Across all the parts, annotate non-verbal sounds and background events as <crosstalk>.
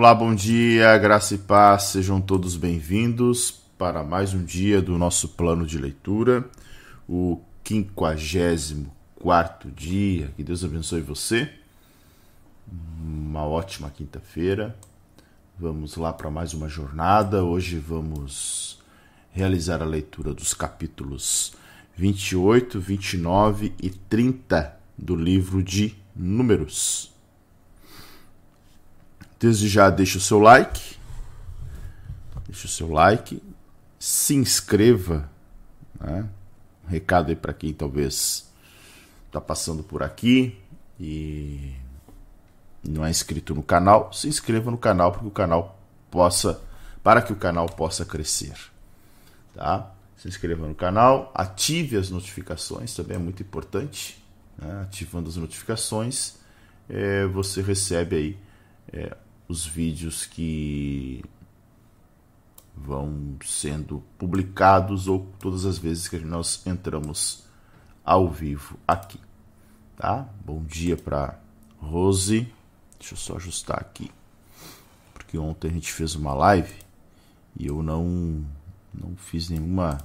Olá, bom dia, graça e paz, sejam todos bem-vindos para mais um dia do nosso plano de leitura, o 54 dia. Que Deus abençoe você. Uma ótima quinta-feira. Vamos lá para mais uma jornada. Hoje vamos realizar a leitura dos capítulos 28, 29 e 30 do livro de Números. Desde já deixa o seu like, deixa o seu like, se inscreva, né? Um recado aí para quem talvez está passando por aqui e não é inscrito no canal, se inscreva no canal para que o canal possa para que o canal possa crescer, tá? Se inscreva no canal, ative as notificações, também é muito importante, né? ativando as notificações, é, você recebe aí é, os vídeos que vão sendo publicados ou todas as vezes que nós entramos ao vivo aqui, tá? Bom dia para Rose. Deixa eu só ajustar aqui, porque ontem a gente fez uma live e eu não não fiz nenhuma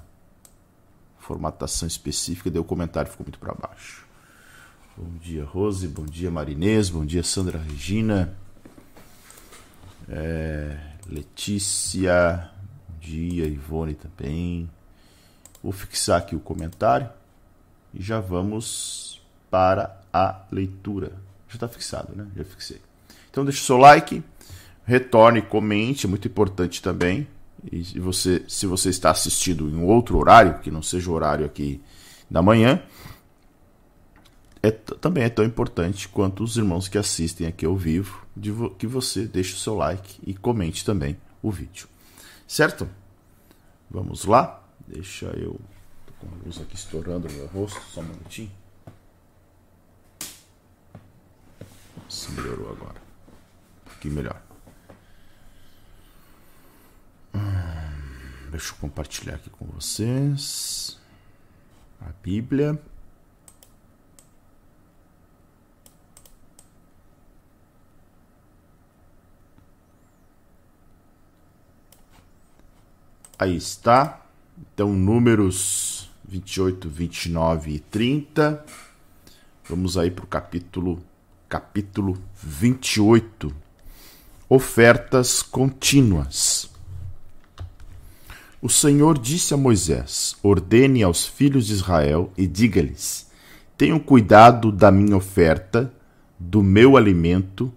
formatação específica, o comentário ficou muito para baixo. Bom dia, Rose. Bom dia, Marinês. Bom dia, Sandra Regina. É, Letícia, bom dia, Ivone também. Vou fixar aqui o comentário e já vamos para a leitura. Já está fixado, né? Já fixei. Então deixe seu like, retorne, comente, é muito importante também. E se você, se você está assistindo em outro horário, que não seja o horário aqui da manhã, é, também é tão importante quanto os irmãos que assistem aqui ao vivo, vo que você deixe o seu like e comente também o vídeo. Certo? Vamos lá? Deixa eu. Tô com a luz aqui estourando no meu rosto, só um minutinho. Se melhorou agora. Pouquinho melhor. Hum, deixa eu compartilhar aqui com vocês a Bíblia. Aí está. Então, números 28, 29 e 30. Vamos aí para o capítulo, capítulo 28. Ofertas contínuas. O Senhor disse a Moisés: Ordene aos filhos de Israel e diga-lhes: Tenham cuidado da minha oferta, do meu alimento,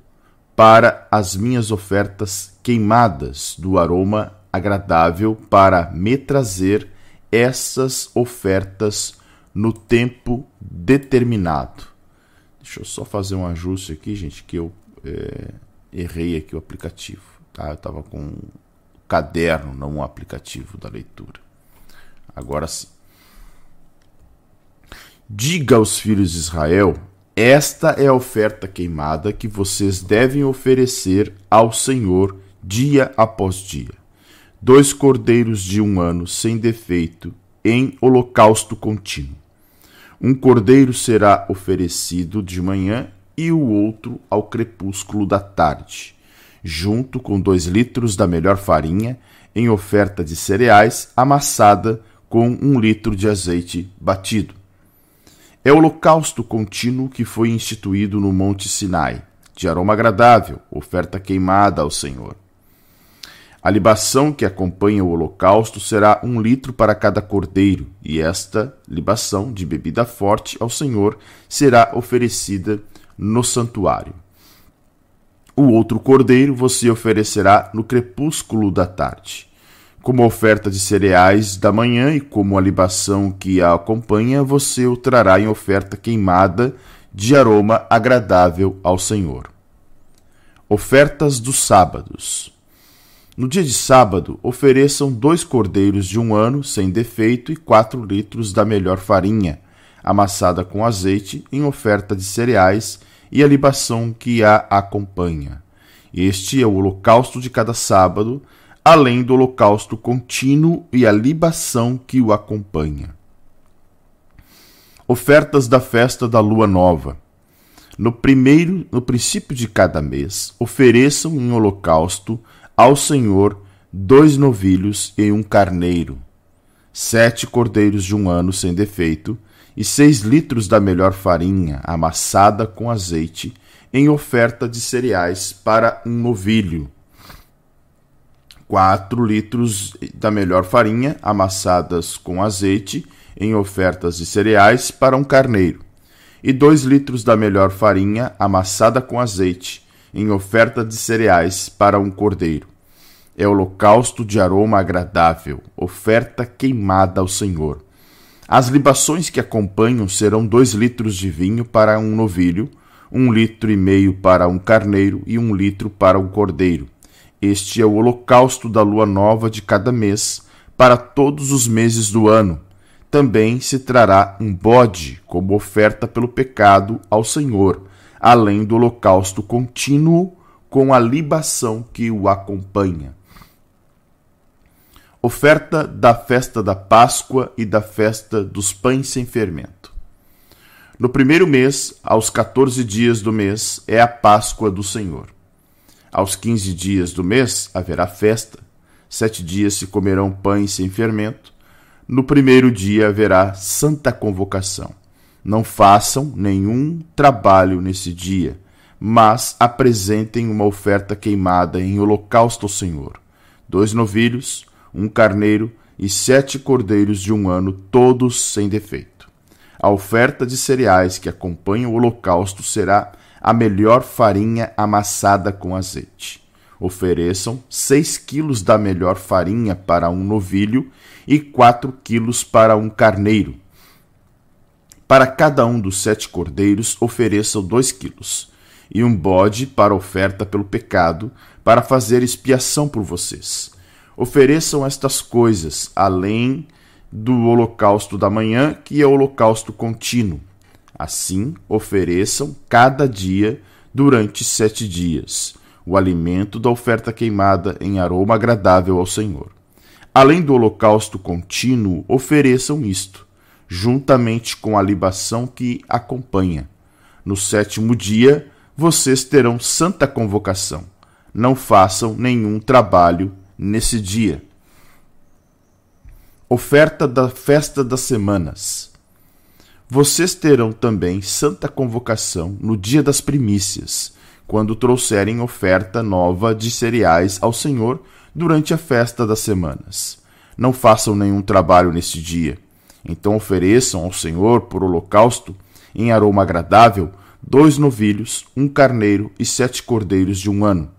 para as minhas ofertas queimadas, do aroma agradável para me trazer essas ofertas no tempo determinado. Deixa eu só fazer um ajuste aqui, gente, que eu é, errei aqui o aplicativo. Tá? Eu estava com um caderno, não um aplicativo da leitura. Agora sim. Diga aos filhos de Israel: esta é a oferta queimada que vocês devem oferecer ao Senhor dia após dia dois cordeiros de um ano sem defeito em holocausto contínuo. Um cordeiro será oferecido de manhã e o outro ao crepúsculo da tarde, junto com dois litros da melhor farinha em oferta de cereais amassada com um litro de azeite batido. É o holocausto contínuo que foi instituído no Monte Sinai, de aroma agradável, oferta queimada ao Senhor. A libação que acompanha o holocausto será um litro para cada cordeiro, e esta libação de bebida forte ao Senhor será oferecida no santuário. O outro cordeiro você oferecerá no crepúsculo da tarde. Como oferta de cereais da manhã e como a libação que a acompanha, você o trará em oferta queimada de aroma agradável ao Senhor. Ofertas dos sábados. No dia de sábado, ofereçam dois cordeiros de um ano, sem defeito, e quatro litros da melhor farinha, amassada com azeite, em oferta de cereais e a libação que a acompanha. Este é o holocausto de cada sábado, além do holocausto contínuo e a libação que o acompanha. Ofertas da festa da lua nova. No primeiro, no princípio de cada mês, ofereçam em holocausto ao Senhor dois novilhos e um carneiro, sete cordeiros de um ano sem defeito, e seis litros da melhor farinha amassada com azeite, em oferta de cereais para um novilho. Quatro litros da melhor farinha amassadas com azeite, em ofertas de cereais para um carneiro. E dois litros da melhor farinha amassada com azeite, em oferta de cereais para um cordeiro é holocausto de aroma agradável, oferta queimada ao Senhor. As libações que acompanham serão dois litros de vinho para um novilho, um litro e meio para um carneiro e um litro para um cordeiro. Este é o holocausto da lua nova de cada mês, para todos os meses do ano. Também se trará um bode como oferta pelo pecado ao Senhor, além do holocausto contínuo com a libação que o acompanha. Oferta da festa da Páscoa e da festa dos pães sem fermento. No primeiro mês, aos 14 dias do mês, é a Páscoa do Senhor. Aos 15 dias do mês haverá festa. Sete dias se comerão pães sem fermento. No primeiro dia haverá santa convocação. Não façam nenhum trabalho nesse dia, mas apresentem uma oferta queimada em holocausto ao Senhor. Dois novilhos, um carneiro e sete cordeiros de um ano, todos sem defeito. A oferta de cereais que acompanha o holocausto será a melhor farinha amassada com azeite. Ofereçam seis quilos da melhor farinha para um novilho e quatro quilos para um carneiro. Para cada um dos sete cordeiros, ofereçam dois quilos, e um bode para oferta pelo pecado, para fazer expiação por vocês ofereçam estas coisas, além do holocausto da manhã, que é o holocausto contínuo. Assim, ofereçam cada dia durante sete dias o alimento da oferta queimada em aroma agradável ao Senhor. Além do holocausto contínuo, ofereçam isto, juntamente com a libação que acompanha. No sétimo dia, vocês terão santa convocação. Não façam nenhum trabalho nesse dia. Oferta da festa das semanas. Vocês terão também santa convocação no dia das primícias, quando trouxerem oferta nova de cereais ao Senhor durante a festa das semanas. Não façam nenhum trabalho nesse dia. Então ofereçam ao Senhor por holocausto, em aroma agradável, dois novilhos, um carneiro e sete cordeiros de um ano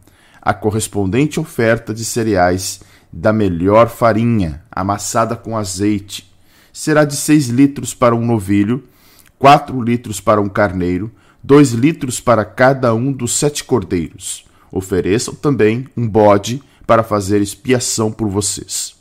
a correspondente oferta de cereais da melhor farinha, amassada com azeite. Será de seis litros para um novilho, quatro litros para um carneiro, dois litros para cada um dos sete cordeiros. Ofereçam também um bode para fazer expiação por vocês.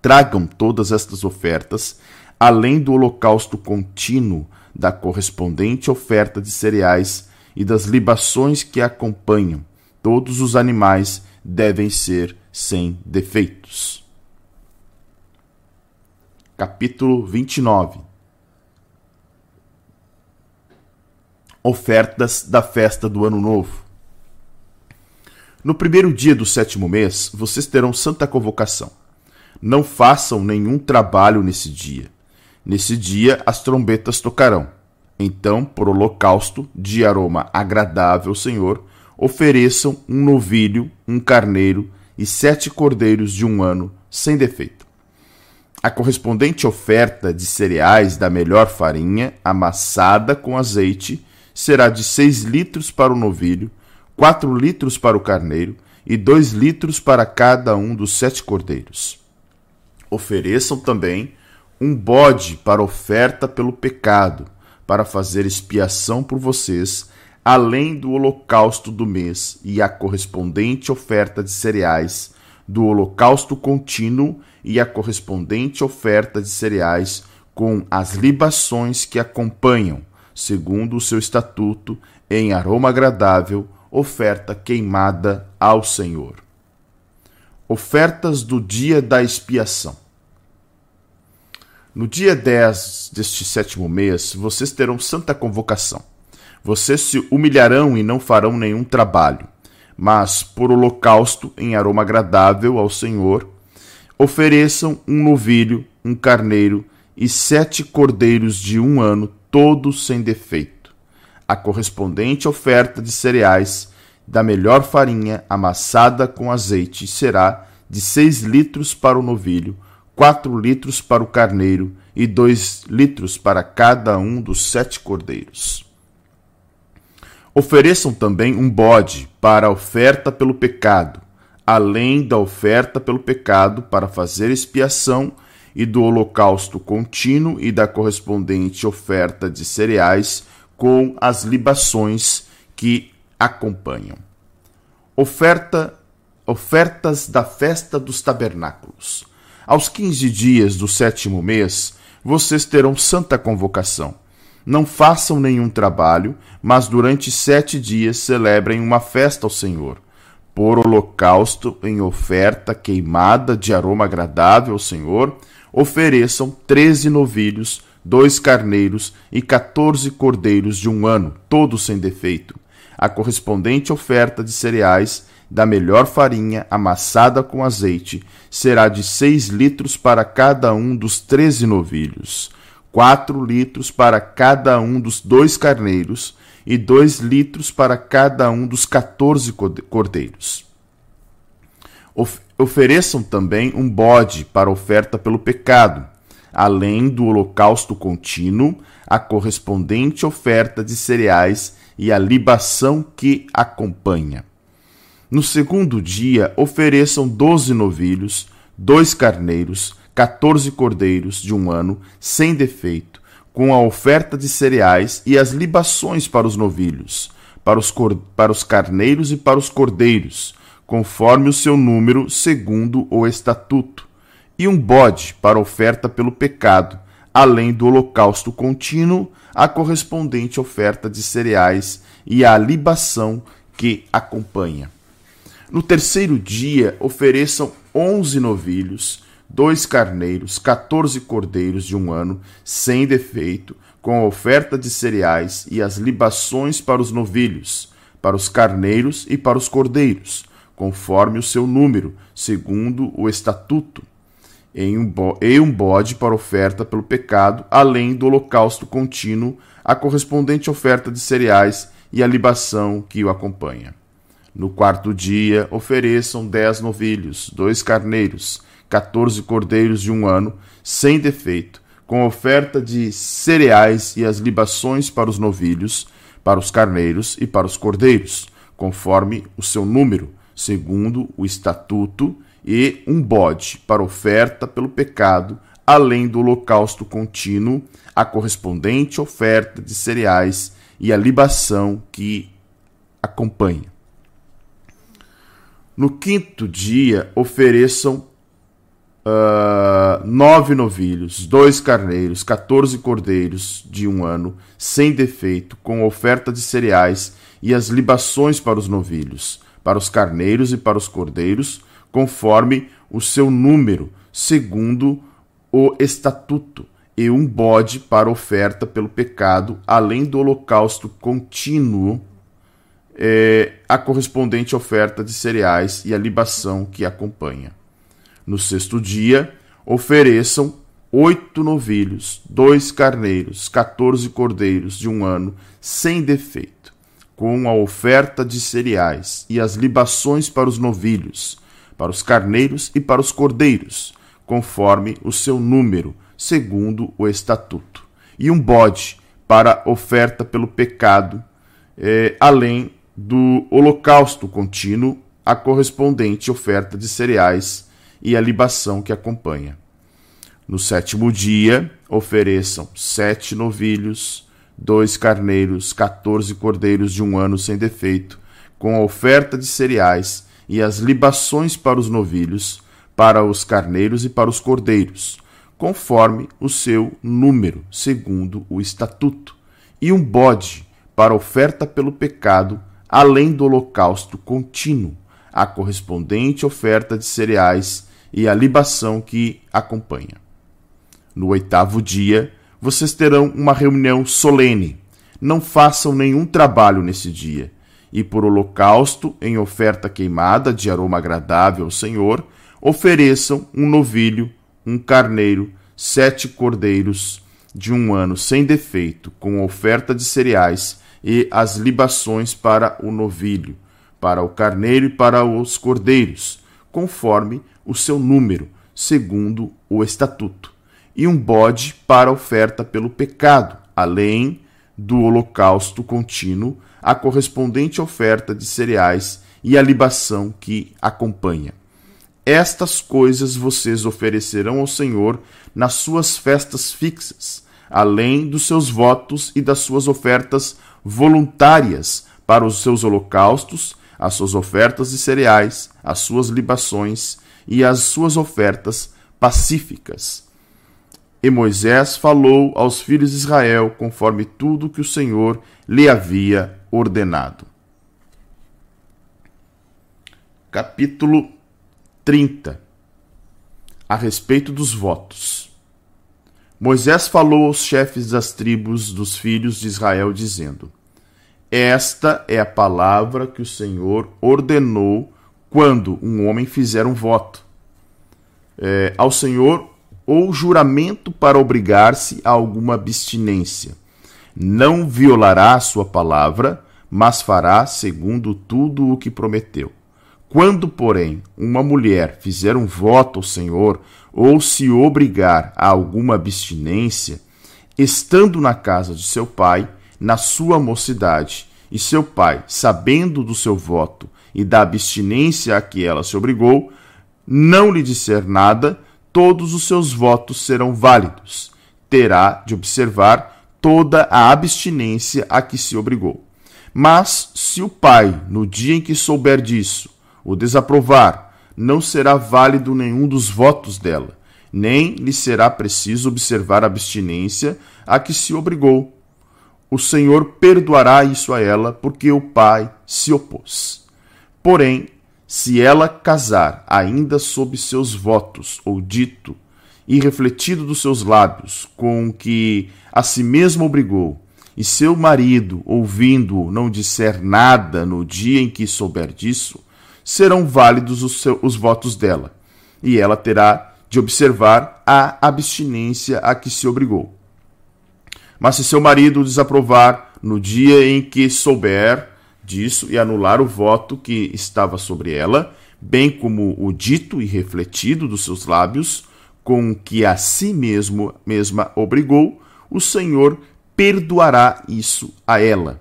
Tragam todas estas ofertas, além do holocausto contínuo da correspondente oferta de cereais e das libações que acompanham Todos os animais devem ser sem defeitos. Capítulo 29 Ofertas da festa do Ano Novo. No primeiro dia do sétimo mês, vocês terão santa convocação. Não façam nenhum trabalho nesse dia. Nesse dia as trombetas tocarão. Então, por holocausto de aroma agradável ao Senhor, ofereçam um novilho, um carneiro e sete cordeiros de um ano, sem defeito. A correspondente oferta de cereais da melhor farinha, amassada com azeite, será de seis litros para o novilho, quatro litros para o carneiro e dois litros para cada um dos sete cordeiros. Ofereçam também um bode para oferta pelo pecado, para fazer expiação por vocês além do holocausto do mês e a correspondente oferta de cereais, do holocausto contínuo e a correspondente oferta de cereais com as libações que acompanham, segundo o seu estatuto, em aroma agradável, oferta queimada ao Senhor. Ofertas do dia da expiação. No dia 10 deste sétimo mês, vocês terão santa convocação Vocês se humilharão e não farão nenhum trabalho, mas por holocausto em aroma agradável ao Senhor, ofereçam um novilho, um carneiro e sete cordeiros de um ano, todos sem defeito. A correspondente oferta de cereais da melhor farinha amassada com azeite será de seis litros para o novilho, quatro litros para o carneiro e dois litros para cada um dos sete cordeiros. Ofereçam também um bode para a oferta pelo pecado, além da oferta pelo pecado para fazer expiação e do holocausto contínuo e da correspondente oferta de cereais com as libações que acompanham. Oferta ofertas da festa dos tabernáculos. Aos quinze dias do sétimo mês, vocês terão santa convocação. Não façam nenhum trabalho, mas durante sete dias celebrem uma festa ao Senhor. Por holocausto em oferta queimada de aroma agradável ao Senhor, ofereçam treze novilhos, dois carneiros e quatorze cordeiros de um ano, todos sem defeito. A correspondente oferta de cereais da melhor farinha amassada com azeite será de seis litros para cada um dos treze novilhos, quatro litros para cada um dos dois carneiros e dois litros para cada um dos quatorze cordeiros. Of ofereçam também um bode para oferta pelo pecado, além do holocausto contínuo, a correspondente oferta de cereais e a libação que acompanha. No segundo dia, ofereçam doze novilhos, dois carneiros, quatorze cordeiros de um ano, sem defeito, com a oferta de cereais e as libações para os novilhos, para os, para os carneiros e para os cordeiros, conforme o seu número, segundo o estatuto, e um bode para oferta pelo pecado, além do holocausto contínuo, a correspondente oferta de cereais e a libação que acompanha. No terceiro dia, ofereçam onze novilhos, dois carneiros, quatorze cordeiros de um ano, sem defeito, com a oferta de cereais e as libações para os novilhos, para os carneiros e para os cordeiros, conforme o seu número, segundo o estatuto, em um, e um bode para oferta pelo pecado, além do holocausto contínuo, a correspondente oferta de cereais e a libação que o acompanha. No quarto dia, ofereçam dez novilhos, dois carneiros, quatorze cordeiros de um ano, sem defeito, com oferta de cereais e as libações para os novilhos, para os carneiros e para os cordeiros, conforme o seu número, segundo o estatuto, e um bode para oferta pelo pecado, além do holocausto contínuo, a correspondente oferta de cereais e a libação que acompanha. No quinto dia, ofereçam uh, nove novilhos, dois carneiros, quatorze cordeiros de um ano, sem defeito, com oferta de cereais e as libações para os novilhos, para os carneiros e para os cordeiros, conforme o seu número, segundo o estatuto, e um bode para oferta pelo pecado, além do holocausto contínuo é, a correspondente oferta de cereais e a libação que acompanha. No sexto dia, ofereçam oito novilhos, dois carneiros, quatorze cordeiros de um ano, sem defeito, com a oferta de cereais e as libações para os novilhos, para os carneiros e para os cordeiros, conforme o seu número, segundo o estatuto, e um bode para oferta pelo pecado, é, além do holocausto contínuo, a correspondente oferta de cereais e a libação que acompanha. No sétimo dia, ofereçam sete novilhos, dois carneiros, quatorze cordeiros de um ano sem defeito, com a oferta de cereais e as libações para os novilhos, para os carneiros e para os cordeiros, conforme o seu número, segundo o estatuto, e um bode para oferta pelo pecado além do holocausto contínuo, a correspondente oferta de cereais e a libação que acompanha. No oitavo dia, vocês terão uma reunião solene. não façam nenhum trabalho nesse dia. E por holocausto, em oferta queimada de aroma agradável ao Senhor, ofereçam um novilho, um carneiro, sete cordeiros de um ano sem defeito, com oferta de cereais e as libações para o novilho, para o carneiro e para os cordeiros, conforme o seu número, segundo o estatuto, e um bode para oferta pelo pecado, além do holocausto contínuo, a correspondente oferta de cereais e a libação que acompanha. Estas coisas vocês oferecerão ao Senhor nas suas festas fixas, além dos seus votos e das suas ofertas voluntárias para os seus holocaustos, as suas ofertas de cereais, as suas libações e as suas ofertas pacíficas. E Moisés falou aos filhos de Israel conforme tudo que o Senhor lhe havia ordenado. Capítulo 30 A respeito dos votos. Moisés falou aos chefes das tribos dos filhos de Israel, dizendo: Esta é a palavra que o Senhor ordenou quando um homem fizer um voto é, ao Senhor ou juramento para obrigar-se a alguma abstinência. Não violará a sua palavra, mas fará segundo tudo o que prometeu. Quando, porém, uma mulher fizer um voto ao Senhor ou se obrigar a alguma abstinência, estando na casa de seu pai, na sua mocidade, e seu pai, sabendo do seu voto e da abstinência a que ela se obrigou, não lhe disser nada, todos os seus votos serão válidos. Terá de observar toda a abstinência a que se obrigou. Mas se o pai, no dia em que souber disso, o desaprovar, não será válido nenhum dos votos dela, nem lhe será preciso observar a abstinência a que se obrigou. O Senhor perdoará isso a ela, porque o pai se opôs. Porém, se ela casar ainda sob seus votos, ou dito, e refletido dos seus lábios, com que a si mesma obrigou, e seu marido, ouvindo-o, não disser nada no dia em que souber disso, serão válidos os, seus, os votos dela, e ela terá de observar a abstinência a que se obrigou. Mas se seu marido desaprovar no dia em que souber disso e anular o voto que estava sobre ela, bem como o dito e refletido dos seus lábios, com que a si mesmo mesma obrigou, o Senhor perdoará isso a ela.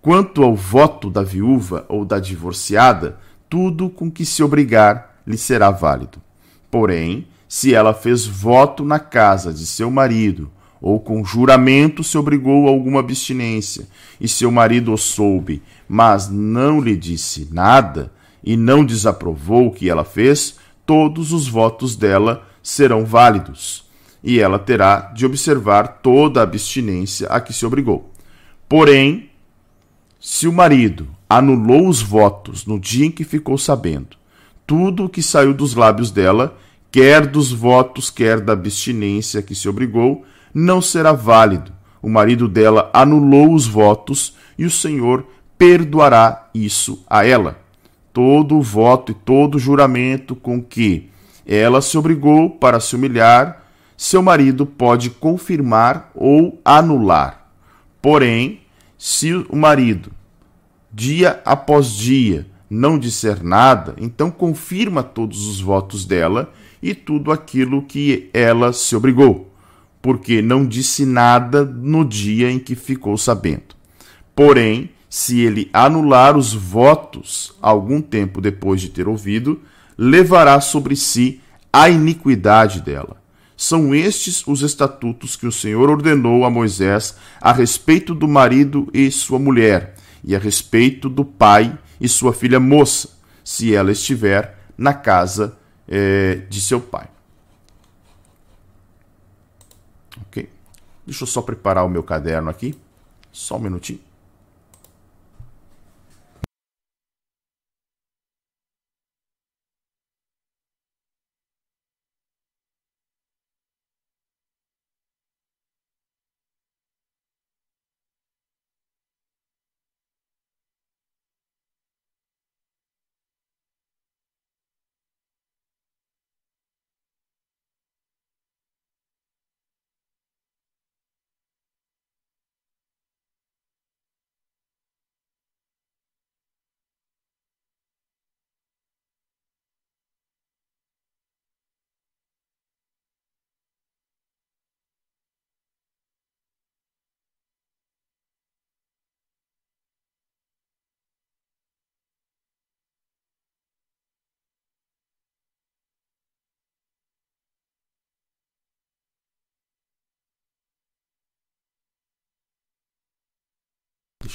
Quanto ao voto da viúva ou da divorciada, tudo com que se obrigar lhe será válido. Porém, se ela fez voto na casa de seu marido, ou com juramento se obrigou a alguma abstinência, e seu marido o soube, mas não lhe disse nada, e não desaprovou o que ela fez, todos os votos dela serão válidos, e ela terá de observar toda a abstinência a que se obrigou. Porém, se o marido anulou os votos no dia em que ficou sabendo, tudo o que saiu dos lábios dela, quer dos votos, quer da abstinência que se obrigou, não será válido. O marido dela anulou os votos e o Senhor perdoará isso a ela. Todo o voto e todo o juramento com que ela se obrigou para se humilhar, seu marido pode confirmar ou anular. Porém, se o marido, dia após dia, não disser nada, então confirma todos os votos dela e tudo aquilo que ela se obrigou, porque não disse nada no dia em que ficou sabendo. Porém, se ele anular os votos algum tempo depois de ter ouvido, levará sobre si a iniquidade dela. São estes os estatutos que o Senhor ordenou a Moisés a respeito do marido e sua mulher, e a respeito do pai e sua filha moça, se ela estiver na casa é, de seu pai. Ok? Deixa eu só preparar o meu caderno aqui. Só um minutinho.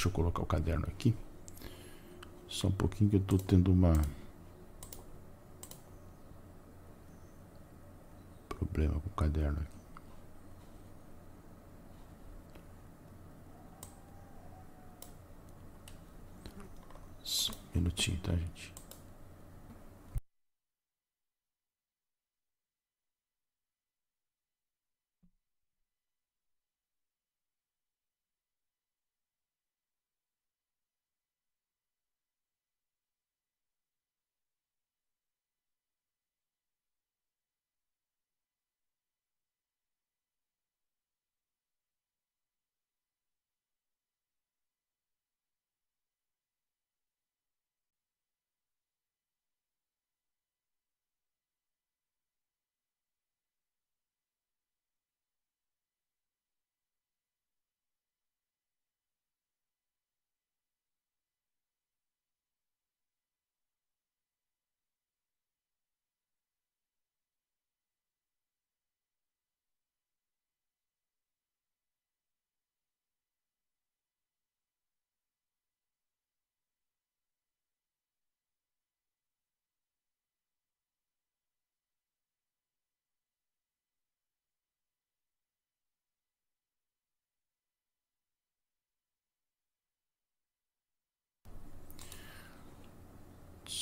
Deixa eu colocar o caderno aqui. Só um pouquinho que eu tô tendo uma. Problema com o caderno aqui. Um minutinho, tá, gente?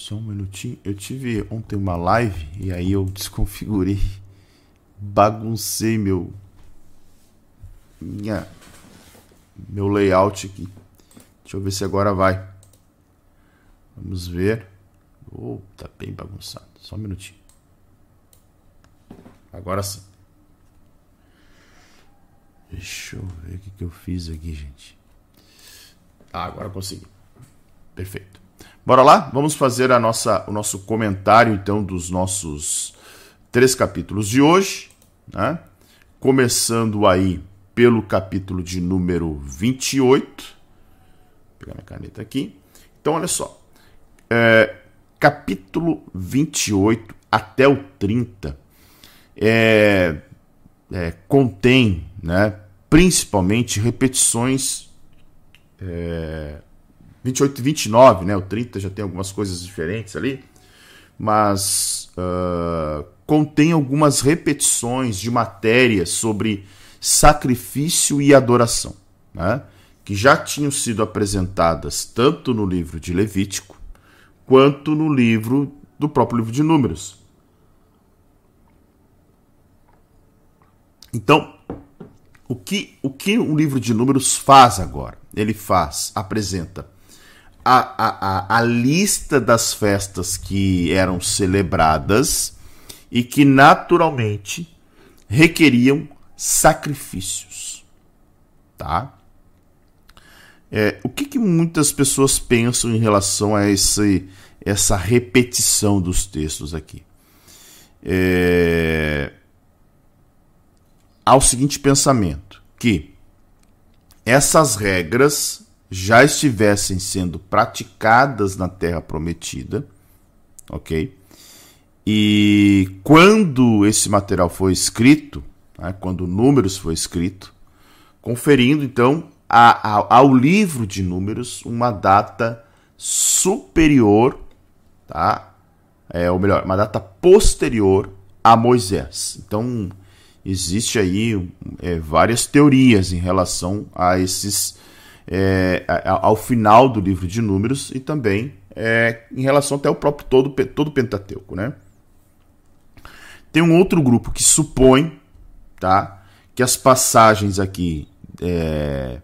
Só um minutinho. Eu tive ontem uma live e aí eu desconfigurei, baguncei meu minha meu layout aqui. Deixa eu ver se agora vai. Vamos ver. Oh, tá bem bagunçado. Só um minutinho. Agora sim. Deixa eu ver o que, que eu fiz aqui, gente. Ah, agora consegui. Perfeito. Bora lá? Vamos fazer a nossa, o nosso comentário, então, dos nossos três capítulos de hoje. Né? Começando aí pelo capítulo de número 28. Vou pegar minha caneta aqui. Então, olha só. É, capítulo 28 até o 30 é, é, contém né, principalmente repetições é, 28 e 29, né? O 30 já tem algumas coisas diferentes ali, mas uh, contém algumas repetições de matérias sobre sacrifício e adoração, né? que já tinham sido apresentadas tanto no livro de Levítico quanto no livro do próprio livro de Números. Então, o que o que o livro de Números faz agora? Ele faz, apresenta a, a, a lista das festas que eram celebradas e que naturalmente requeriam sacrifícios, tá? É, o que, que muitas pessoas pensam em relação a esse, essa repetição dos textos aqui? É, há o seguinte pensamento, que essas regras já estivessem sendo praticadas na terra prometida, ok? E quando esse material foi escrito, né, quando Números foi escrito, conferindo então a, a, ao livro de Números uma data superior, tá? É, ou melhor, uma data posterior a Moisés. Então existe aí é, várias teorias em relação a esses é, ao final do livro de Números e também é, em relação até ao próprio todo, todo Pentateuco. Né? Tem um outro grupo que supõe tá, que as passagens aqui é,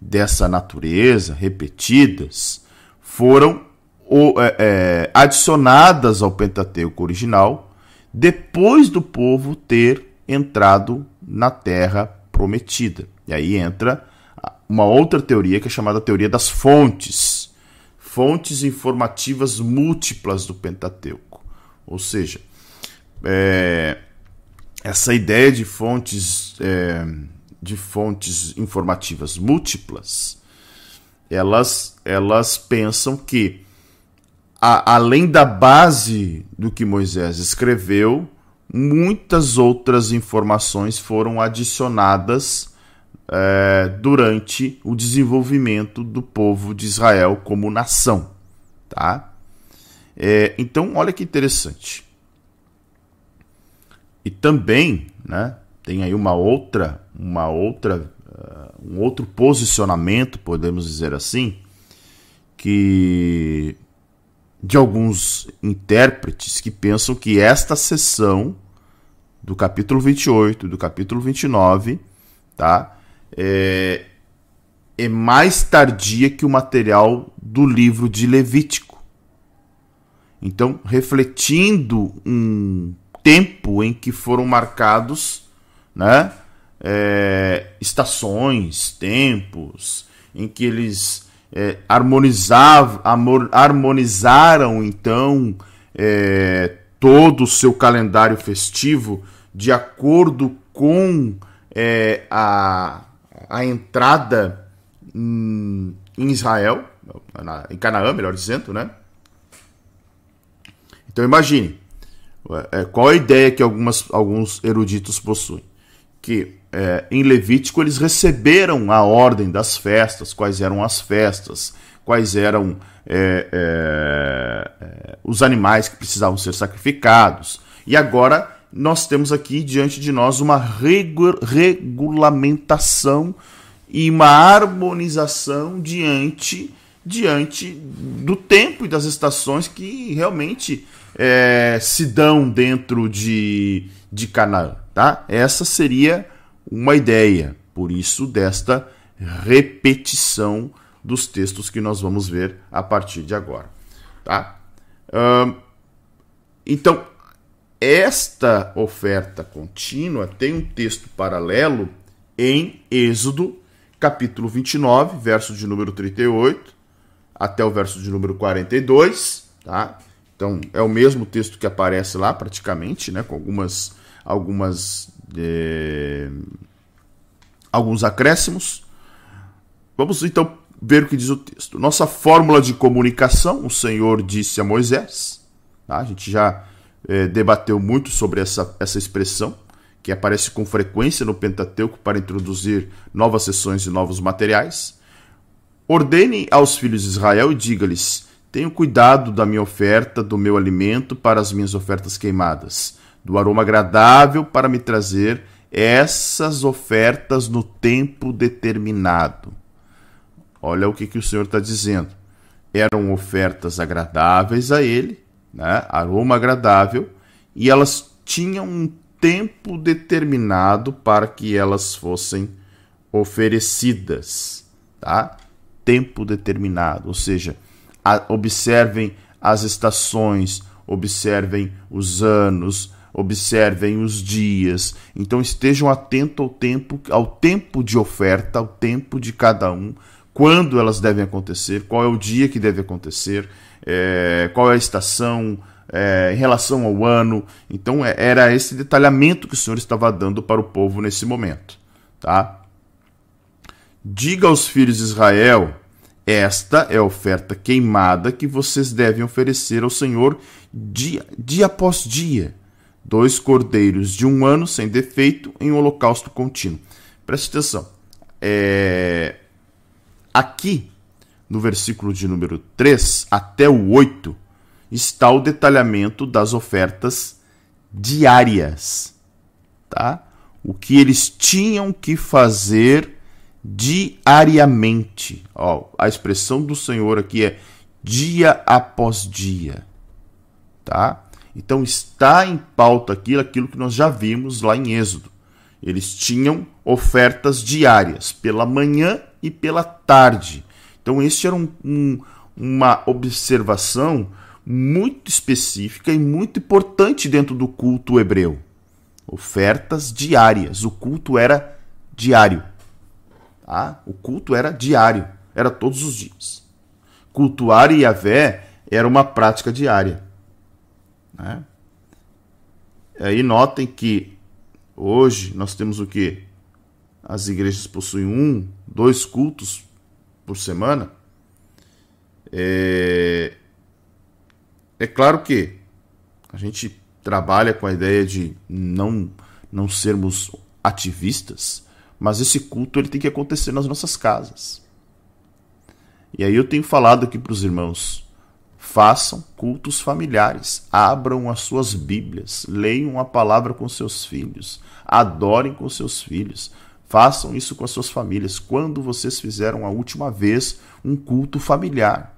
dessa natureza, repetidas, foram o, é, é, adicionadas ao Pentateuco original depois do povo ter entrado na terra prometida. E aí entra uma outra teoria que é chamada teoria das fontes. Fontes informativas múltiplas do Pentateuco. Ou seja, é, essa ideia de fontes, é, de fontes informativas múltiplas, elas, elas pensam que, a, além da base do que Moisés escreveu, muitas outras informações foram adicionadas é, durante o desenvolvimento do povo de Israel como nação. Tá? É, então, olha que interessante. E também né, tem aí uma outra, uma outra, uh, um outro posicionamento, podemos dizer assim, que de alguns intérpretes que pensam que esta sessão do capítulo 28, do capítulo 29, tá? É, é mais tardia que o material do livro de Levítico. Então, refletindo um tempo em que foram marcados, né? É, estações, tempos, em que eles é, harmonizavam, harmonizaram então é, todo o seu calendário festivo de acordo com é, a, a entrada em, Israel, em Canaã, melhor dizendo, né? Então imagine, é, qual a ideia que algumas, alguns eruditos possuem? Que é, em Levítico eles receberam a ordem das festas, quais eram as festas, quais eram é, é, é os animais que precisavam ser sacrificados. E agora nós temos aqui diante de nós uma regu regulamentação e uma harmonização diante diante do tempo e das estações que realmente é, se dão dentro de, de Canaã. Tá? Essa seria uma ideia, por isso, desta repetição dos textos que nós vamos ver a partir de agora. Tá? então, esta oferta contínua tem um texto paralelo em Êxodo, capítulo 29, verso de número 38 até o verso de número 42, tá? Então, é o mesmo texto que aparece lá, praticamente, né? Com algumas, algumas é, alguns acréscimos. Vamos então ver o que diz o texto. Nossa fórmula de comunicação, o Senhor disse a Moisés. Tá? A gente já é, debateu muito sobre essa, essa expressão, que aparece com frequência no Pentateuco para introduzir novas sessões e novos materiais. Ordene aos filhos de Israel e diga-lhes: Tenho cuidado da minha oferta, do meu alimento para as minhas ofertas queimadas, do aroma agradável para me trazer essas ofertas no tempo determinado. Olha o que, que o Senhor está dizendo. Eram ofertas agradáveis a ele, né? aroma agradável, e elas tinham um tempo determinado para que elas fossem oferecidas, tá? Tempo determinado, ou seja, a, observem as estações, observem os anos, observem os dias. Então estejam atentos ao tempo, ao tempo de oferta, ao tempo de cada um, quando elas devem acontecer, qual é o dia que deve acontecer, é, qual é a estação, é, em relação ao ano. Então é, era esse detalhamento que o Senhor estava dando para o povo nesse momento. Tá? Diga aos filhos de Israel: esta é a oferta queimada que vocês devem oferecer ao Senhor dia, dia após dia. Dois cordeiros de um ano sem defeito em um holocausto contínuo. Preste atenção. É... Aqui no versículo de número 3 até o 8, está o detalhamento das ofertas diárias, tá? O que eles tinham que fazer diariamente. Ó, a expressão do Senhor aqui é dia após dia, tá? Então está em pauta aquilo, aquilo que nós já vimos lá em Êxodo. Eles tinham ofertas diárias, pela manhã e pela tarde. Então, este era um, um, uma observação muito específica e muito importante dentro do culto hebreu. Ofertas diárias. O culto era diário. Tá? O culto era diário. Era todos os dias. Cultuar Yahvé era uma prática diária. Né? Aí notem que hoje nós temos o que? As igrejas possuem um, dois cultos por semana, é, é claro que a gente trabalha com a ideia de não, não sermos ativistas, mas esse culto ele tem que acontecer nas nossas casas. E aí eu tenho falado aqui para os irmãos: façam cultos familiares, abram as suas Bíblias, leiam a palavra com seus filhos, adorem com seus filhos, façam isso com as suas famílias. Quando vocês fizeram a última vez um culto familiar?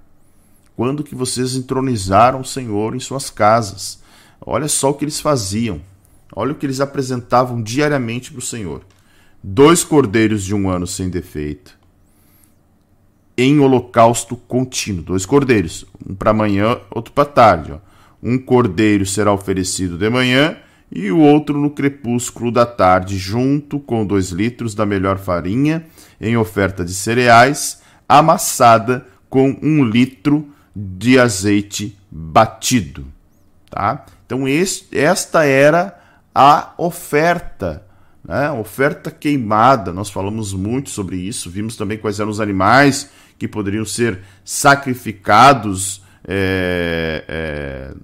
Quando que vocês entronizaram o Senhor em suas casas? Olha só o que eles faziam. Olha o que eles apresentavam diariamente para o Senhor: dois cordeiros de um ano sem defeito, em holocausto contínuo. Dois cordeiros, um para amanhã, outro para tarde. Ó. Um cordeiro será oferecido de manhã e o outro no crepúsculo da tarde, junto com dois litros da melhor farinha, em oferta de cereais, amassada com um litro de azeite batido. Tá? Então, este, esta era a oferta né? Oferta queimada, nós falamos muito sobre isso, vimos também quais eram os animais que poderiam ser sacrificados é, é,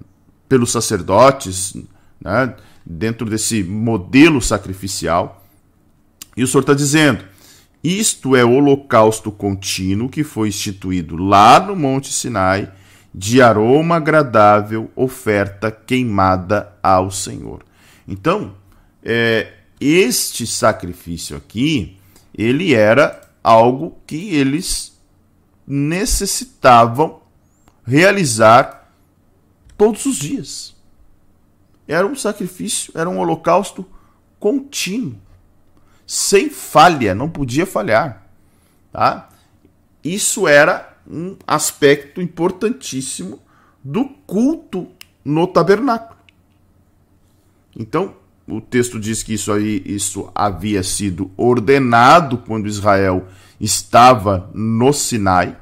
pelos sacerdotes, né? Dentro desse modelo sacrificial. E o Senhor está dizendo: isto é o holocausto contínuo que foi instituído lá no Monte Sinai, de aroma agradável, oferta queimada ao Senhor. Então, é, este sacrifício aqui, ele era algo que eles necessitavam realizar todos os dias. Era um sacrifício, era um holocausto contínuo, sem falha, não podia falhar, tá? Isso era um aspecto importantíssimo do culto no tabernáculo. Então, o texto diz que isso aí isso havia sido ordenado quando Israel estava no Sinai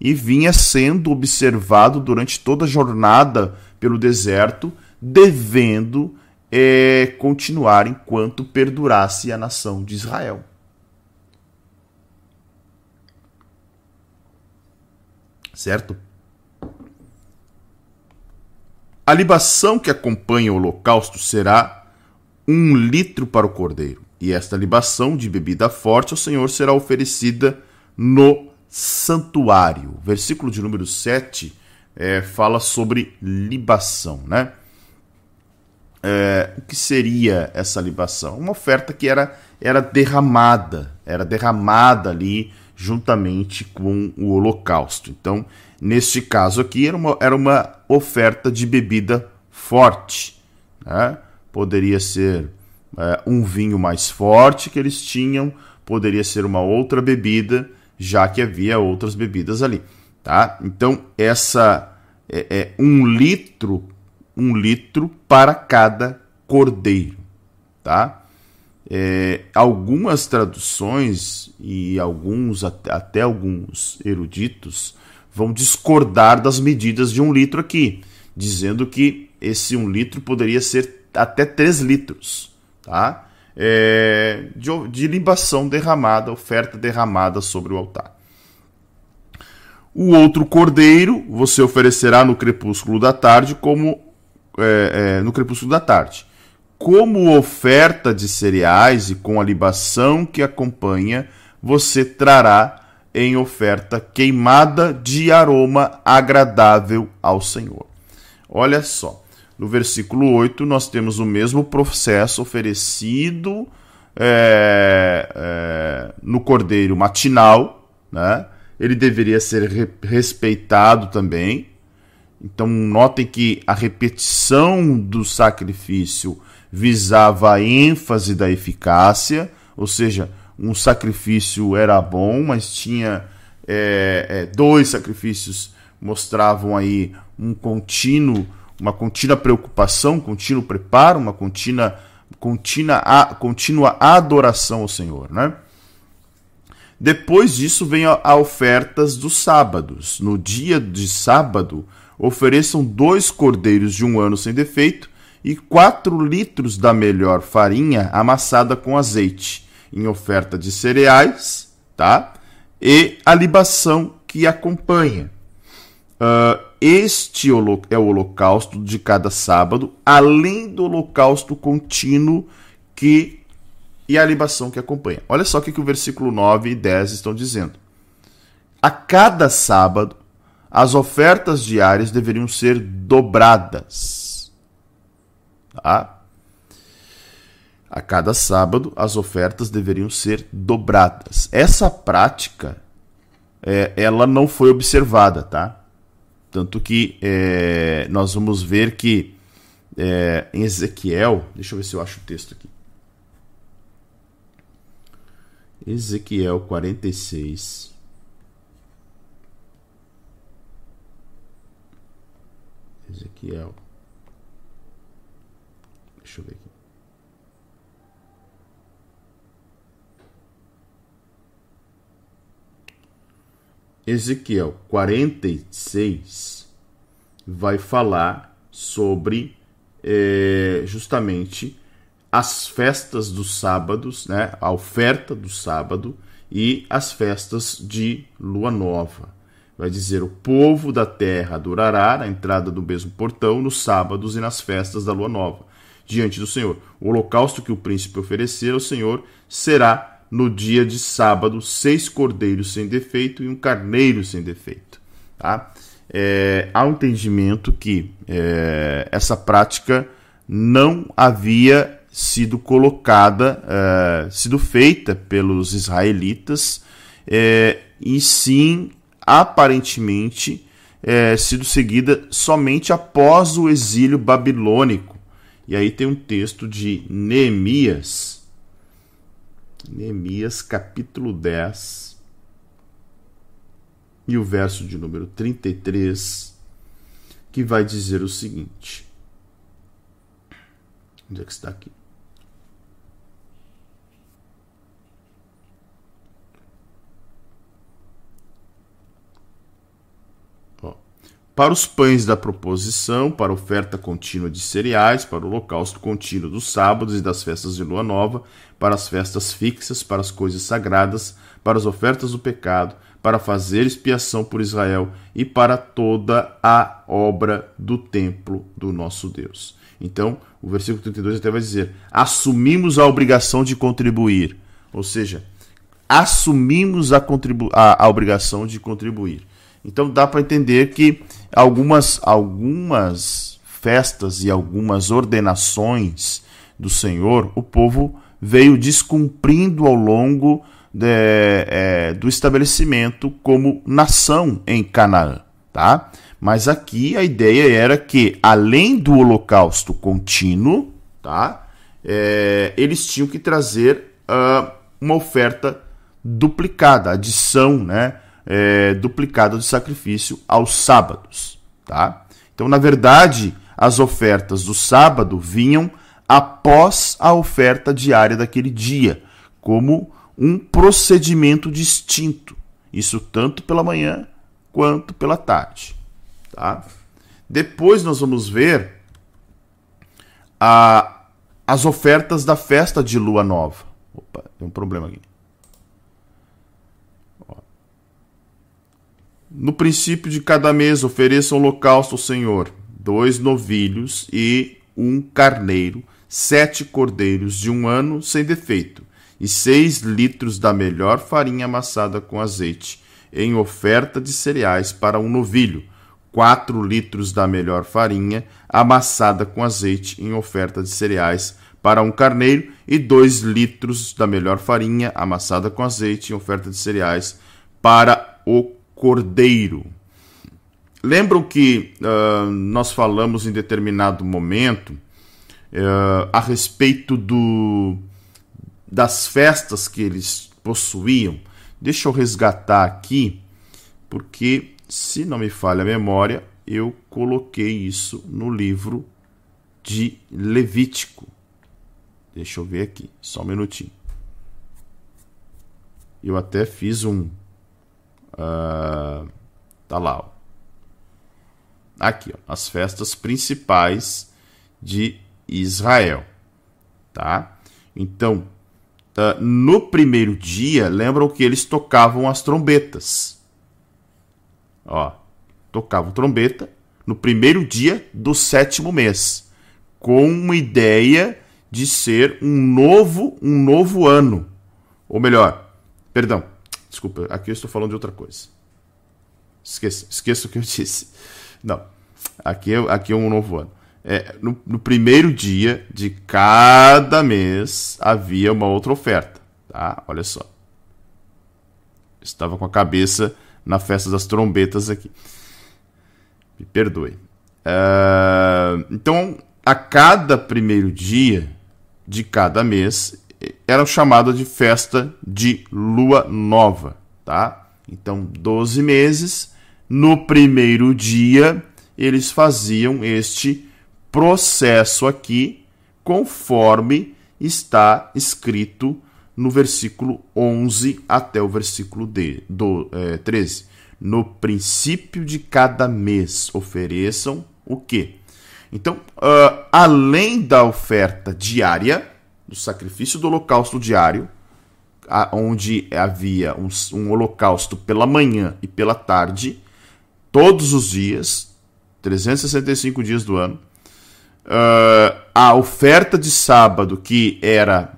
e vinha sendo observado durante toda a jornada pelo deserto, devendo é, continuar enquanto perdurasse a nação de Israel. Certo? A libação que acompanha o holocausto será um litro para o cordeiro. E esta libação de bebida forte ao Senhor será oferecida no santuário. Versículo de número 7 é, fala sobre libação, né? É, o que seria essa libação? Uma oferta que era, era derramada, era derramada ali juntamente com o holocausto. Então, neste caso aqui, era uma, era uma oferta de bebida forte. Né? poderia ser é, um vinho mais forte que eles tinham, poderia ser uma outra bebida, já que havia outras bebidas ali, tá? Então essa é, é um litro, um litro para cada cordeiro, tá? É, algumas traduções e alguns até alguns eruditos vão discordar das medidas de um litro aqui, dizendo que esse um litro poderia ser até 3 litros, tá? É, de, de libação derramada, oferta derramada sobre o altar. O outro cordeiro você oferecerá no crepúsculo da tarde, como é, é, no crepúsculo da tarde, como oferta de cereais e com a libação que acompanha, você trará em oferta queimada de aroma agradável ao Senhor. Olha só, no versículo 8, nós temos o mesmo processo oferecido é, é, no cordeiro matinal, né? ele deveria ser re respeitado também. Então, notem que a repetição do sacrifício visava a ênfase da eficácia, ou seja, um sacrifício era bom, mas tinha é, é dois sacrifícios mostravam aí um contínuo uma contínua preocupação, um contínuo preparo, uma contínua, contínua, contínua adoração ao Senhor, né? Depois disso vem a, a ofertas dos sábados. No dia de sábado, ofereçam dois cordeiros de um ano sem defeito e quatro litros da melhor farinha amassada com azeite, em oferta de cereais, tá? E a libação que acompanha. Uh, este é o holocausto de cada sábado, além do holocausto contínuo que e a libação que acompanha. Olha só o que, que o versículo 9 e 10 estão dizendo. A cada sábado, as ofertas diárias deveriam ser dobradas. Tá? A cada sábado, as ofertas deveriam ser dobradas. Essa prática, é, ela não foi observada, tá? Tanto que é, nós vamos ver que é, em Ezequiel, deixa eu ver se eu acho o texto aqui. Ezequiel 46. Ezequiel. Deixa eu ver aqui. Ezequiel 46 vai falar sobre é, justamente as festas dos sábados, né, a oferta do sábado e as festas de lua nova. Vai dizer: o povo da terra adorará a entrada do mesmo portão nos sábados e nas festas da lua nova, diante do Senhor. O holocausto que o príncipe oferecer ao Senhor será no dia de sábado seis cordeiros sem defeito e um carneiro sem defeito. Tá? É, há um entendimento que é, essa prática não havia sido colocada, é, sido feita pelos israelitas, é, e sim, aparentemente, é, sido seguida somente após o exílio babilônico. E aí tem um texto de Neemias, Neemias capítulo 10 e o verso de número 33, que vai dizer o seguinte. Onde é que está aqui? Para os pães da proposição, para a oferta contínua de cereais, para o holocausto contínuo dos sábados e das festas de lua nova, para as festas fixas, para as coisas sagradas, para as ofertas do pecado, para fazer expiação por Israel e para toda a obra do templo do nosso Deus. Então, o versículo 32 até vai dizer: assumimos a obrigação de contribuir, ou seja, assumimos a, a, a obrigação de contribuir. Então dá para entender que algumas, algumas festas e algumas ordenações do Senhor, o povo veio descumprindo ao longo de, é, do estabelecimento como nação em Canaã, tá? Mas aqui a ideia era que, além do holocausto contínuo, tá? É, eles tinham que trazer uh, uma oferta duplicada, adição, né? É, duplicado de sacrifício aos sábados. Tá? Então, na verdade, as ofertas do sábado vinham após a oferta diária daquele dia, como um procedimento distinto. Isso tanto pela manhã quanto pela tarde. Tá? Depois nós vamos ver a, as ofertas da festa de lua nova. Opa, tem um problema aqui. No princípio de cada mês ofereça holocausto ao Senhor, dois novilhos e um carneiro, sete cordeiros de um ano sem defeito, e seis litros da melhor farinha amassada com azeite, em oferta de cereais para um novilho, quatro litros da melhor farinha amassada com azeite em oferta de cereais para um carneiro e dois litros da melhor farinha amassada com azeite em oferta de cereais para o cordeiro. Lembram que uh, nós falamos em determinado momento uh, a respeito do, das festas que eles possuíam? Deixa eu resgatar aqui, porque se não me falha a memória, eu coloquei isso no livro de Levítico. Deixa eu ver aqui, só um minutinho. Eu até fiz um Uh, tá lá. Ó. Aqui, ó, as festas principais de Israel. Tá? Então, uh, no primeiro dia, lembram que eles tocavam as trombetas. Ó, tocavam trombeta no primeiro dia do sétimo mês, com uma ideia de ser um novo, um novo ano. Ou melhor, perdão, desculpa, aqui eu estou falando de outra coisa. Esqueça, esqueça o que eu <laughs> disse. Não, aqui é, aqui é um novo ano. É, no, no primeiro dia de cada mês havia uma outra oferta. Tá? Olha só. Estava com a cabeça na festa das trombetas aqui. Me perdoe. Uh, então, a cada primeiro dia de cada mês era chamada de festa de lua nova, tá? Então, 12 meses, no primeiro dia eles faziam este processo aqui, conforme está escrito no versículo 11 até o versículo do, é, 13. No princípio de cada mês ofereçam o quê? Então, uh, além da oferta diária, do sacrifício do holocausto diário, a, onde havia um, um holocausto pela manhã e pela tarde, todos os dias, 365 dias do ano, uh, a oferta de sábado, que era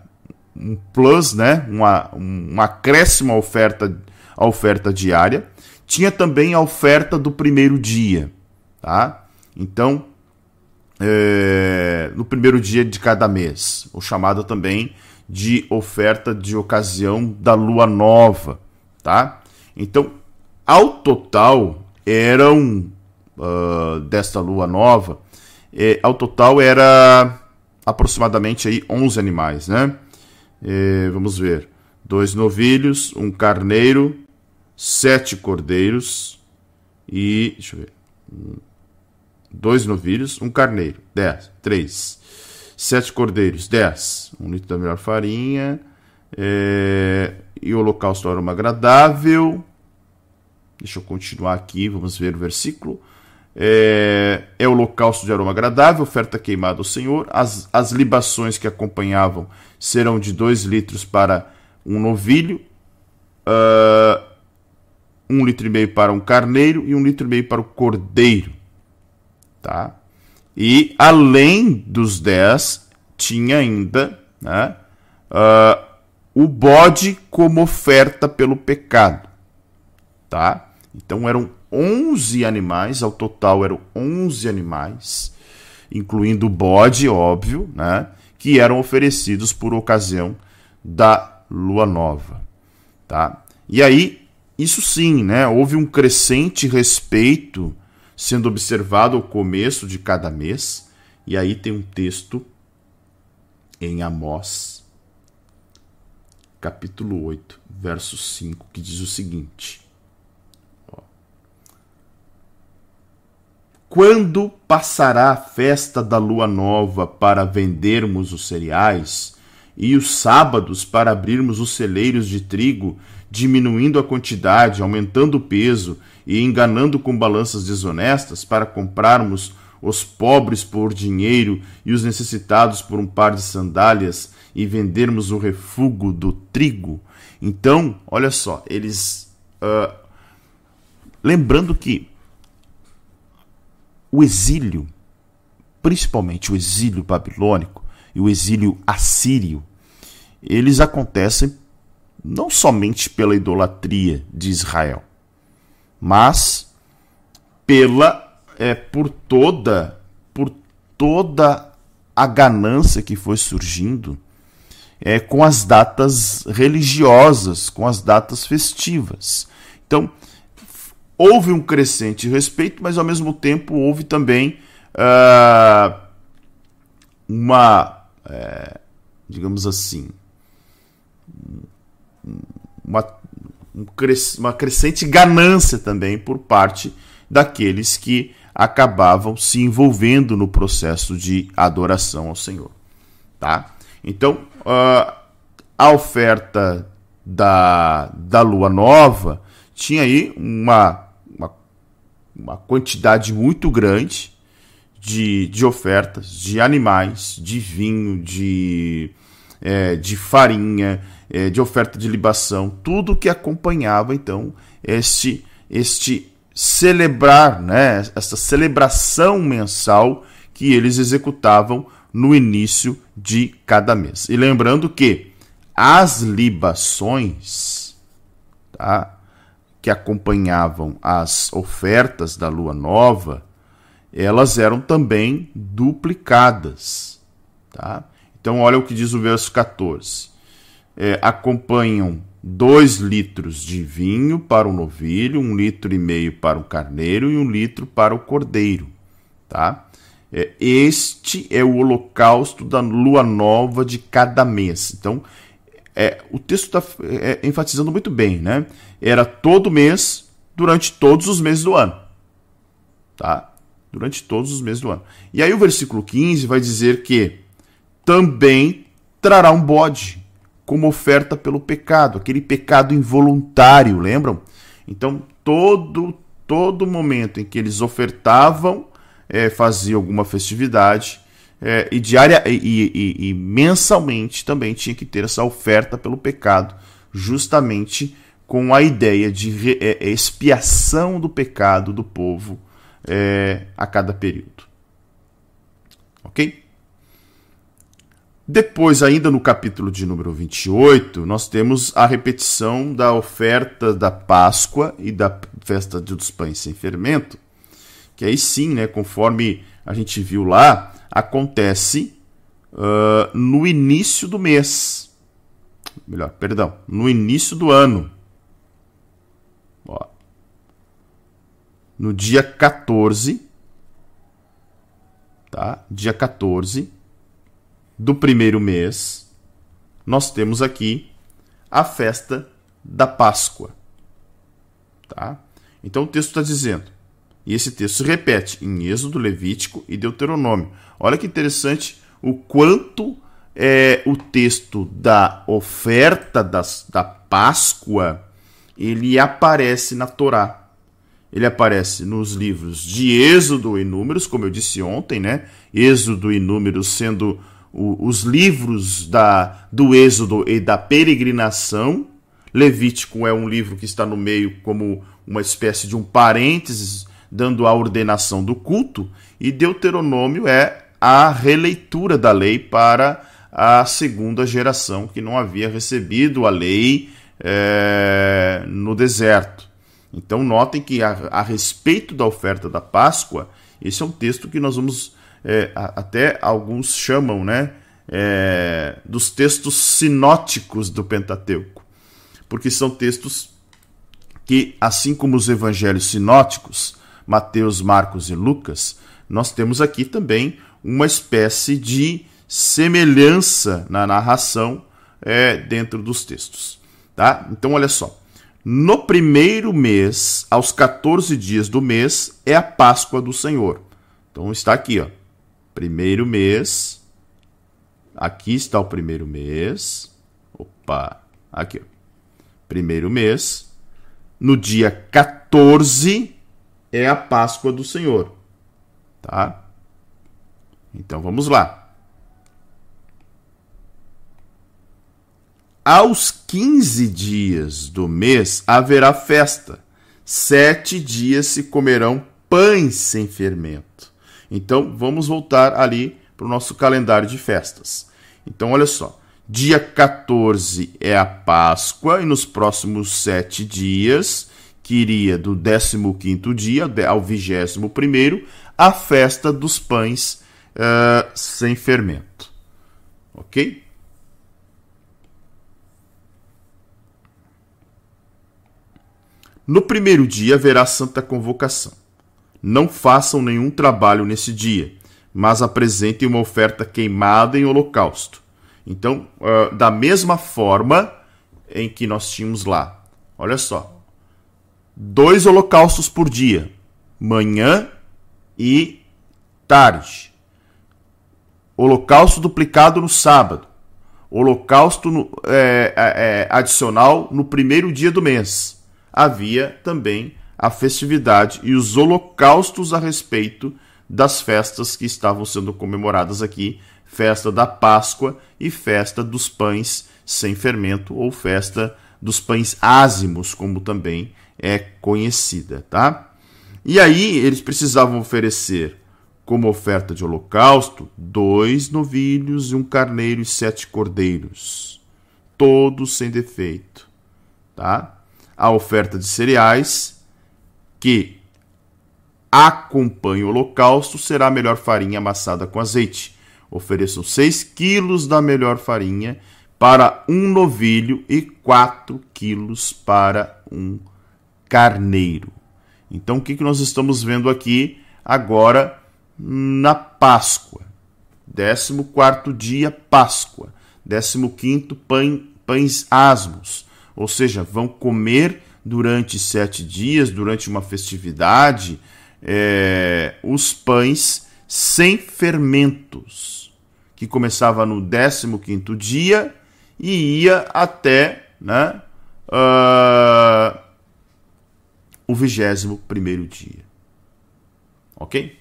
um plus, né? Uma, um acréscimo à oferta, à oferta diária. Tinha também a oferta do primeiro dia, tá? Então, é, no primeiro dia de cada mês, ou chamada também de oferta de ocasião da lua nova, tá? Então, ao total eram uh, desta lua nova, é, ao total era aproximadamente aí 11 animais, né? É, vamos ver. Dois novilhos, um carneiro, sete cordeiros e. Deixa eu ver. Dois novilhos, um carneiro. Dez. Três. Sete cordeiros. Dez. Um litro da melhor farinha. É, e o holocausto aroma agradável. Deixa eu continuar aqui, vamos ver o versículo. É, é o holocausto de aroma agradável, oferta queimada ao Senhor. As, as libações que acompanhavam serão de dois litros para um novilho, uh, um litro e meio para um carneiro e um litro e meio para o cordeiro. Tá? E além dos 10, tinha ainda né, uh, o bode como oferta pelo pecado. Tá? Então eram 11 animais, ao total eram 11 animais, incluindo o bode, óbvio, né? que eram oferecidos por ocasião da lua nova, tá? E aí, isso sim, né? Houve um crescente respeito sendo observado ao começo de cada mês. E aí tem um texto em Amós, capítulo 8, verso 5, que diz o seguinte: Quando passará a festa da lua nova para vendermos os cereais, e os sábados para abrirmos os celeiros de trigo, diminuindo a quantidade, aumentando o peso e enganando com balanças desonestas para comprarmos os pobres por dinheiro e os necessitados por um par de sandálias e vendermos o refúgio do trigo? Então, olha só, eles. Uh, lembrando que o exílio, principalmente o exílio babilônico e o exílio assírio, eles acontecem não somente pela idolatria de Israel, mas pela é, por toda por toda a ganância que foi surgindo é, com as datas religiosas, com as datas festivas. Então, houve um crescente respeito, mas ao mesmo tempo houve também uh, uma, é, digamos assim, uma, uma crescente ganância também por parte daqueles que acabavam se envolvendo no processo de adoração ao Senhor. Tá? Então, uh, a oferta da, da lua nova tinha aí uma uma quantidade muito grande de, de ofertas de animais, de vinho, de, é, de farinha, é, de oferta de libação, tudo que acompanhava então este, este celebrar, né, essa celebração mensal que eles executavam no início de cada mês. E lembrando que as libações tá, que acompanhavam as ofertas da lua nova, elas eram também duplicadas. Tá? Então, olha o que diz o verso 14. É, acompanham dois litros de vinho para o novilho, um litro e meio para o carneiro e um litro para o cordeiro. Tá? É, este é o holocausto da lua nova de cada mês. Então, é, o texto está é, enfatizando muito bem, né? Era todo mês, durante todos os meses do ano. Tá? Durante todos os meses do ano. E aí o versículo 15 vai dizer que também trará um bode como oferta pelo pecado, aquele pecado involuntário, lembram? Então, todo todo momento em que eles ofertavam, é, faziam alguma festividade, é, e, diária, e, e, e, mensalmente também tinha que ter essa oferta pelo pecado, justamente com a ideia de re, é, expiação do pecado do povo é, a cada período. Ok? Depois, ainda no capítulo de número 28, nós temos a repetição da oferta da Páscoa e da festa dos pães sem fermento, que aí sim, né, conforme a gente viu lá, acontece uh, no início do mês. Melhor, perdão, no início do ano. Ó. No dia 14, tá? Dia 14 do primeiro mês, nós temos aqui a festa da Páscoa. Tá? Então o texto está dizendo, e esse texto se repete em Êxodo, Levítico e Deuteronômio. Olha que interessante o quanto é, o texto da oferta das, da Páscoa ele aparece na Torá. Ele aparece nos livros de Êxodo e Números, como eu disse ontem, né? Êxodo e Números sendo os livros da, do Êxodo e da peregrinação. Levítico é um livro que está no meio como uma espécie de um parênteses, dando a ordenação do culto, e Deuteronômio é a releitura da lei para a segunda geração que não havia recebido a lei é, no deserto. Então, notem que a, a, respeito da oferta da Páscoa, esse é um texto que nós vamos é, até alguns chamam né, é, dos textos sinóticos do Pentateuco, porque são textos que, assim como os evangelhos sinóticos, Mateus, Marcos e Lucas, nós temos aqui também uma espécie de semelhança na narração é, dentro dos textos. Tá? Então, olha só. No primeiro mês, aos 14 dias do mês, é a Páscoa do Senhor. Então está aqui, ó. Primeiro mês. Aqui está o primeiro mês. Opa, aqui. Primeiro mês. No dia 14 é a Páscoa do Senhor. Tá? Então vamos lá. Aos 15 dias do mês haverá festa. Sete dias se comerão pães sem fermento. Então vamos voltar ali para o nosso calendário de festas. Então olha só, dia 14 é a Páscoa e nos próximos sete dias, que iria do 15 dia ao 21 a festa dos pães uh, sem fermento. Ok? No primeiro dia haverá santa convocação. Não façam nenhum trabalho nesse dia, mas apresentem uma oferta queimada em holocausto. Então, uh, da mesma forma em que nós tínhamos lá, olha só, dois holocaustos por dia, manhã e tarde. Holocausto duplicado no sábado. Holocausto no, é, é, adicional no primeiro dia do mês. Havia também a festividade e os holocaustos a respeito das festas que estavam sendo comemoradas aqui, festa da Páscoa e festa dos pães sem fermento ou festa dos pães ázimos, como também é conhecida, tá? E aí eles precisavam oferecer como oferta de holocausto, dois novilhos e um carneiro e sete cordeiros, todos sem defeito. Tá? A oferta de cereais, que acompanha o holocausto, será a melhor farinha amassada com azeite. Ofereçam seis quilos da melhor farinha para um novilho e quatro quilos para um carneiro. Então, o que, que nós estamos vendo aqui agora na Páscoa? 14 dia, Páscoa. 15 pães, pães asmos. Ou seja, vão comer durante sete dias, durante uma festividade, é, os pães sem fermentos, que começava no 15 dia e ia até né, uh, o vigésimo primeiro dia. Ok?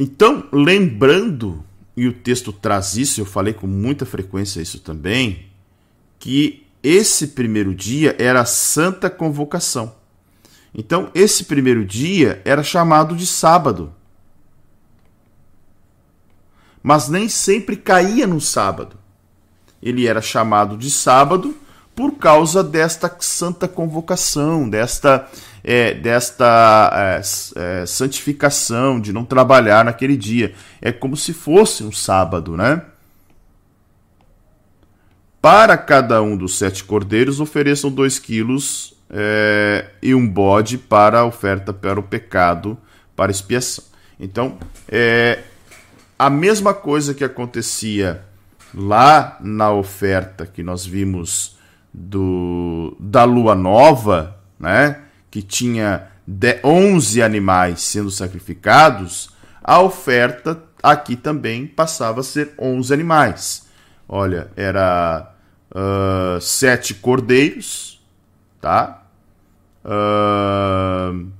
Então, lembrando, e o texto traz isso, eu falei com muita frequência isso também, que esse primeiro dia era a santa convocação. Então, esse primeiro dia era chamado de sábado. Mas nem sempre caía no sábado. Ele era chamado de sábado por causa desta santa convocação, desta, é, desta é, é, santificação, de não trabalhar naquele dia. É como se fosse um sábado, né? Para cada um dos sete cordeiros, ofereçam dois quilos é, e um bode para a oferta para o pecado, para expiação. Então, é a mesma coisa que acontecia lá na oferta que nós vimos do, da lua nova, né, que tinha 11 animais sendo sacrificados, a oferta aqui também passava a ser 11 animais. Olha, era uh, sete cordeiros, tá? Uh,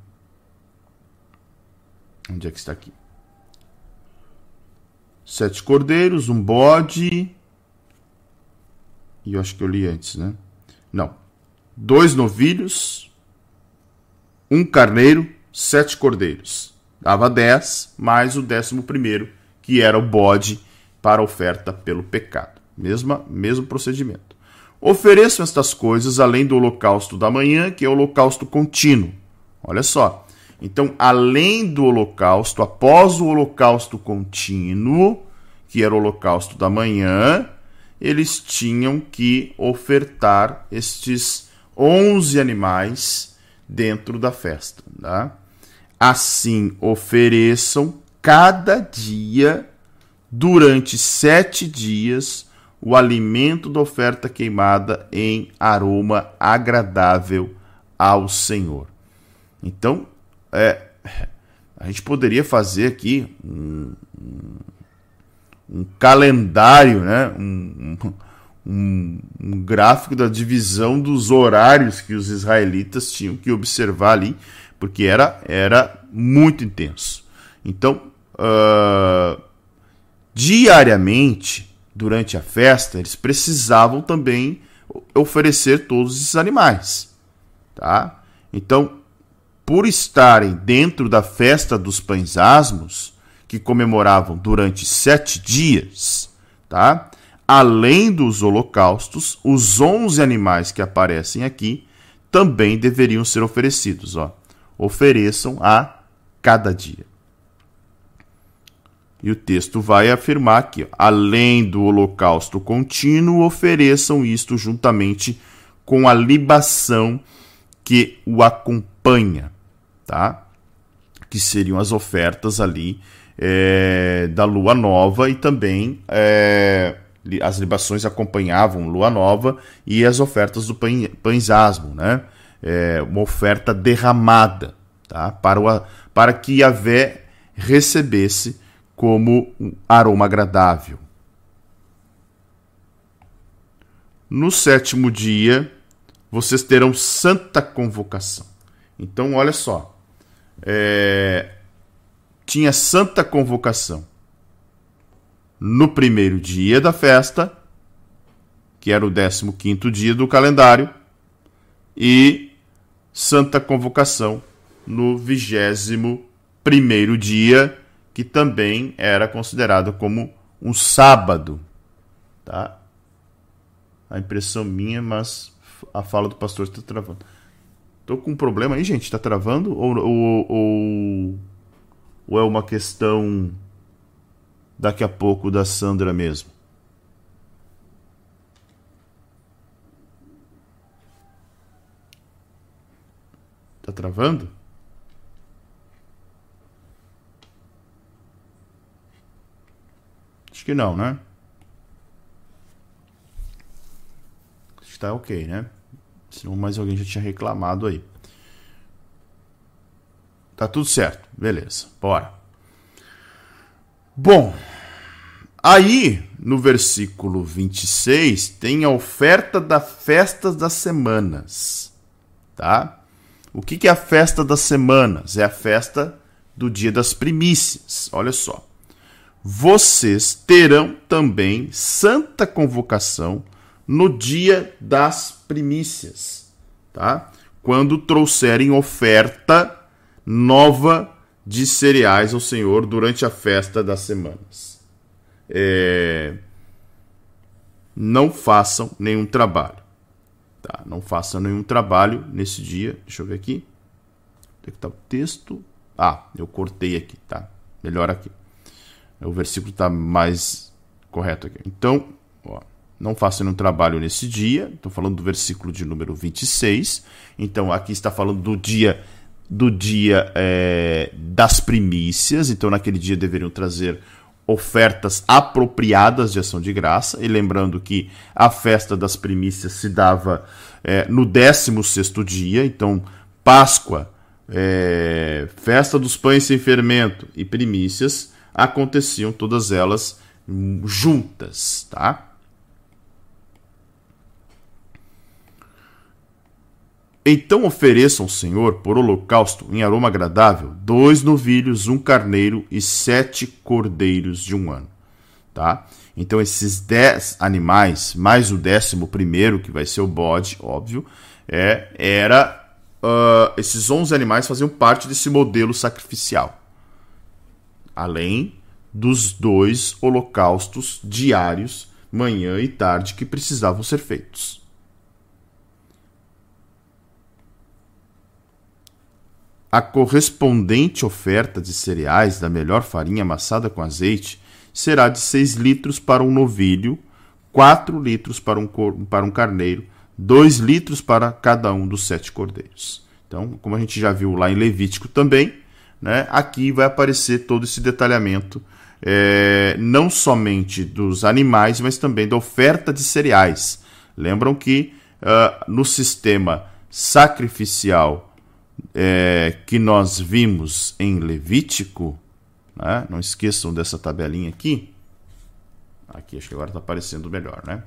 onde é que está aqui? Sete cordeiros, um bode. E eu acho que eu li antes, né? Não. Dois novilhos, um carneiro, sete cordeiros. Dava dez, mais o décimo primeiro, que era o bode para oferta pelo pecado. Mesma, mesmo procedimento. Ofereçam estas coisas além do holocausto da manhã, que é o holocausto contínuo. Olha só. Então, além do holocausto, após o holocausto contínuo, que era o holocausto da manhã, eles tinham que ofertar estes 11 animais dentro da festa. Tá? Assim, ofereçam cada dia, durante sete dias, o alimento da oferta queimada em aroma agradável ao Senhor. Então, é, a gente poderia fazer aqui um, um um calendário, né? Um, um, um, gráfico da divisão dos horários que os israelitas tinham que observar ali, porque era, era muito intenso. Então, uh, diariamente, durante a festa, eles precisavam também oferecer todos esses animais. Tá? Então, por estarem dentro da festa dos pães asmos, que comemoravam durante sete dias, tá? Além dos holocaustos, os onze animais que aparecem aqui também deveriam ser oferecidos, ó. Ofereçam a cada dia. E o texto vai afirmar ó, além do holocausto contínuo, ofereçam isto juntamente com a libação que o acompanha, tá? Que seriam as ofertas ali é, da lua nova e também é, as libações acompanhavam lua nova e as ofertas do pães asmo, né? É, uma oferta derramada tá? para, o, para que Yahvé recebesse como um aroma agradável. No sétimo dia, vocês terão santa convocação. Então, olha só. É, tinha santa convocação. No primeiro dia da festa, que era o 15 dia do calendário, e santa convocação no vigésimo primeiro dia, que também era considerado como um sábado, tá? A impressão minha, mas a fala do pastor está travando. Tô com um problema aí, gente? Está travando? Ou, ou, ou, ou é uma questão daqui a pouco da Sandra mesmo? Tá travando? Que não, né? Acho que tá ok, né? Senão mais alguém já tinha reclamado aí. Tá tudo certo. Beleza. Bora. Bom, aí no versículo 26 tem a oferta da festa das semanas, tá? O que, que é a festa das semanas? É a festa do dia das primícias. Olha só. Vocês terão também santa convocação no dia das primícias, tá? Quando trouxerem oferta nova de cereais ao Senhor durante a festa das semanas. É... Não façam nenhum trabalho. Tá? Não faça nenhum trabalho nesse dia. Deixa eu ver aqui. Onde é que tá o texto? Ah, eu cortei aqui, tá? Melhor aqui. O versículo está mais correto aqui. Então, ó, não faça nenhum trabalho nesse dia. Estou falando do versículo de número 26. Então, aqui está falando do dia do dia é, das primícias. Então, naquele dia deveriam trazer ofertas apropriadas de ação de graça. E lembrando que a festa das primícias se dava é, no 16 dia, então Páscoa, é, festa dos pães sem fermento e primícias aconteciam todas elas juntas, tá? Então ofereçam ao Senhor por holocausto em aroma agradável dois novilhos, um carneiro e sete cordeiros de um ano. Tá? Então esses dez animais, mais o décimo primeiro, que vai ser o bode, óbvio, é, era uh, esses onze animais faziam parte desse modelo sacrificial. Além dos dois holocaustos diários, manhã e tarde, que precisavam ser feitos. A correspondente oferta de cereais da melhor farinha amassada com azeite será de 6 litros para um novilho, 4 litros para um, para um carneiro, 2 litros para cada um dos sete cordeiros. Então, como a gente já viu lá em Levítico também, né, aqui vai aparecer todo esse detalhamento, é, não somente dos animais, mas também da oferta de cereais. Lembram que uh, no sistema sacrificial é, que nós vimos em Levítico, né? não esqueçam dessa tabelinha aqui. Aqui, acho que agora está aparecendo melhor, né?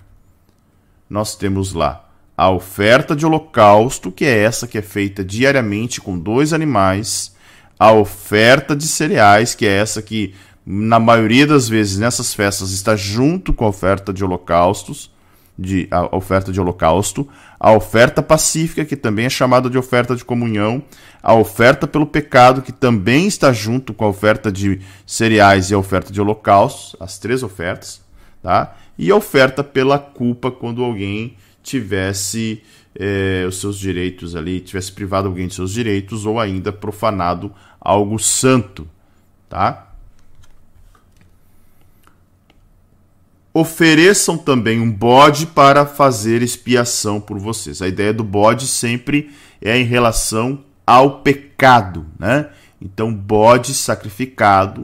Nós temos lá a oferta de holocausto, que é essa que é feita diariamente com dois animais, a oferta de cereais, que é essa que, na maioria das vezes, nessas festas, está junto com a oferta de holocaustos, de, a oferta de holocausto, a oferta pacífica, que também é chamada de oferta de comunhão, a oferta pelo pecado, que também está junto com a oferta de cereais e a oferta de holocausto, as três ofertas, tá? e a oferta pela culpa, quando alguém tivesse eh, os seus direitos ali, tivesse privado alguém de seus direitos ou ainda profanado algo santo. Tá? ofereçam também um bode para fazer expiação por vocês. A ideia do bode sempre é em relação ao pecado, né? Então, bode sacrificado,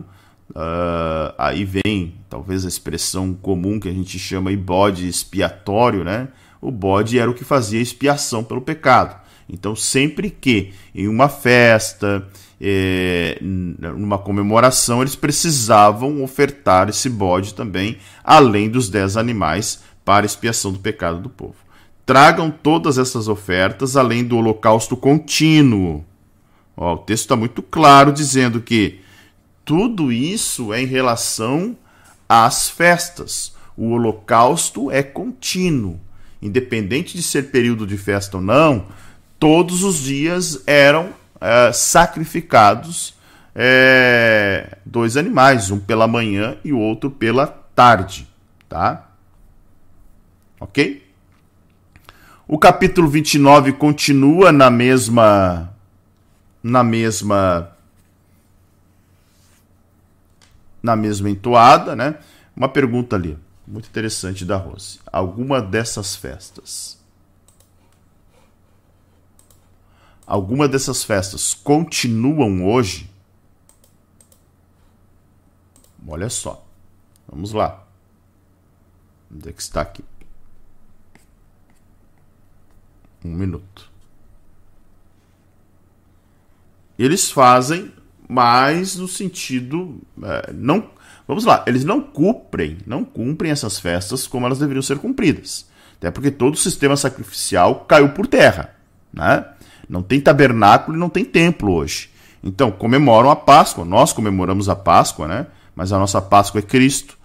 uh, aí vem talvez a expressão comum que a gente chama de bode expiatório, né? O bode era o que fazia expiação pelo pecado. Então, sempre que em uma festa, é, numa comemoração, eles precisavam ofertar esse bode também, além dos dez animais, para expiação do pecado do povo. Tragam todas essas ofertas, além do holocausto contínuo. Ó, o texto está muito claro dizendo que tudo isso é em relação às festas. O holocausto é contínuo. Independente de ser período de festa ou não, todos os dias eram é, sacrificados é, dois animais, um pela manhã e o outro pela tarde, tá? Ok? O capítulo 29 continua na mesma na mesma na mesma entoada, né? Uma pergunta ali, muito interessante da Rose. Alguma dessas festas Alguma dessas festas continuam hoje? Olha só. Vamos lá. Onde é que está aqui? Um minuto. Eles fazem, mas no sentido. É, não, vamos lá, eles não cumprem, não cumprem essas festas como elas deveriam ser cumpridas. Até porque todo o sistema sacrificial caiu por terra. Né? Não tem tabernáculo e não tem templo hoje. Então, comemoram a Páscoa, nós comemoramos a Páscoa, né? mas a nossa Páscoa é Cristo.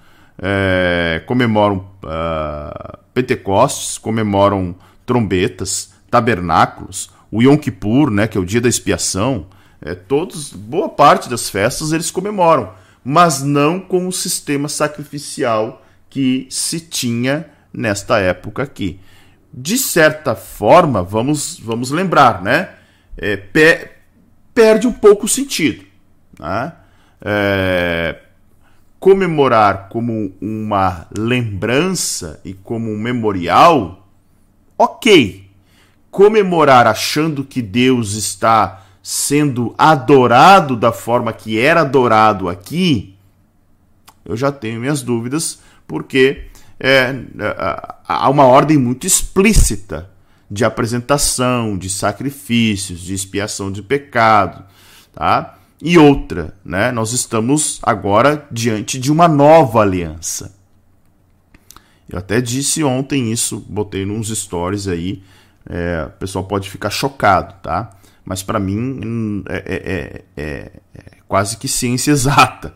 É, comemoram uh, Pentecostes, comemoram trombetas, tabernáculos, o Yom Kippur, né, que é o dia da expiação, é, todos, boa parte das festas eles comemoram, mas não com o sistema sacrificial que se tinha nesta época aqui. De certa forma, vamos, vamos lembrar, né? É, pe perde um pouco o sentido. Né? É, comemorar como uma lembrança e como um memorial, ok. Comemorar achando que Deus está sendo adorado da forma que era adorado aqui, eu já tenho minhas dúvidas, porque é, há uma ordem muito explícita de apresentação, de sacrifícios, de expiação de pecado, tá? E outra, né? Nós estamos agora diante de uma nova aliança. Eu até disse ontem isso, botei nos stories aí. É, o pessoal pode ficar chocado, tá? Mas para mim hum, é, é, é, é, quase que ciência exata.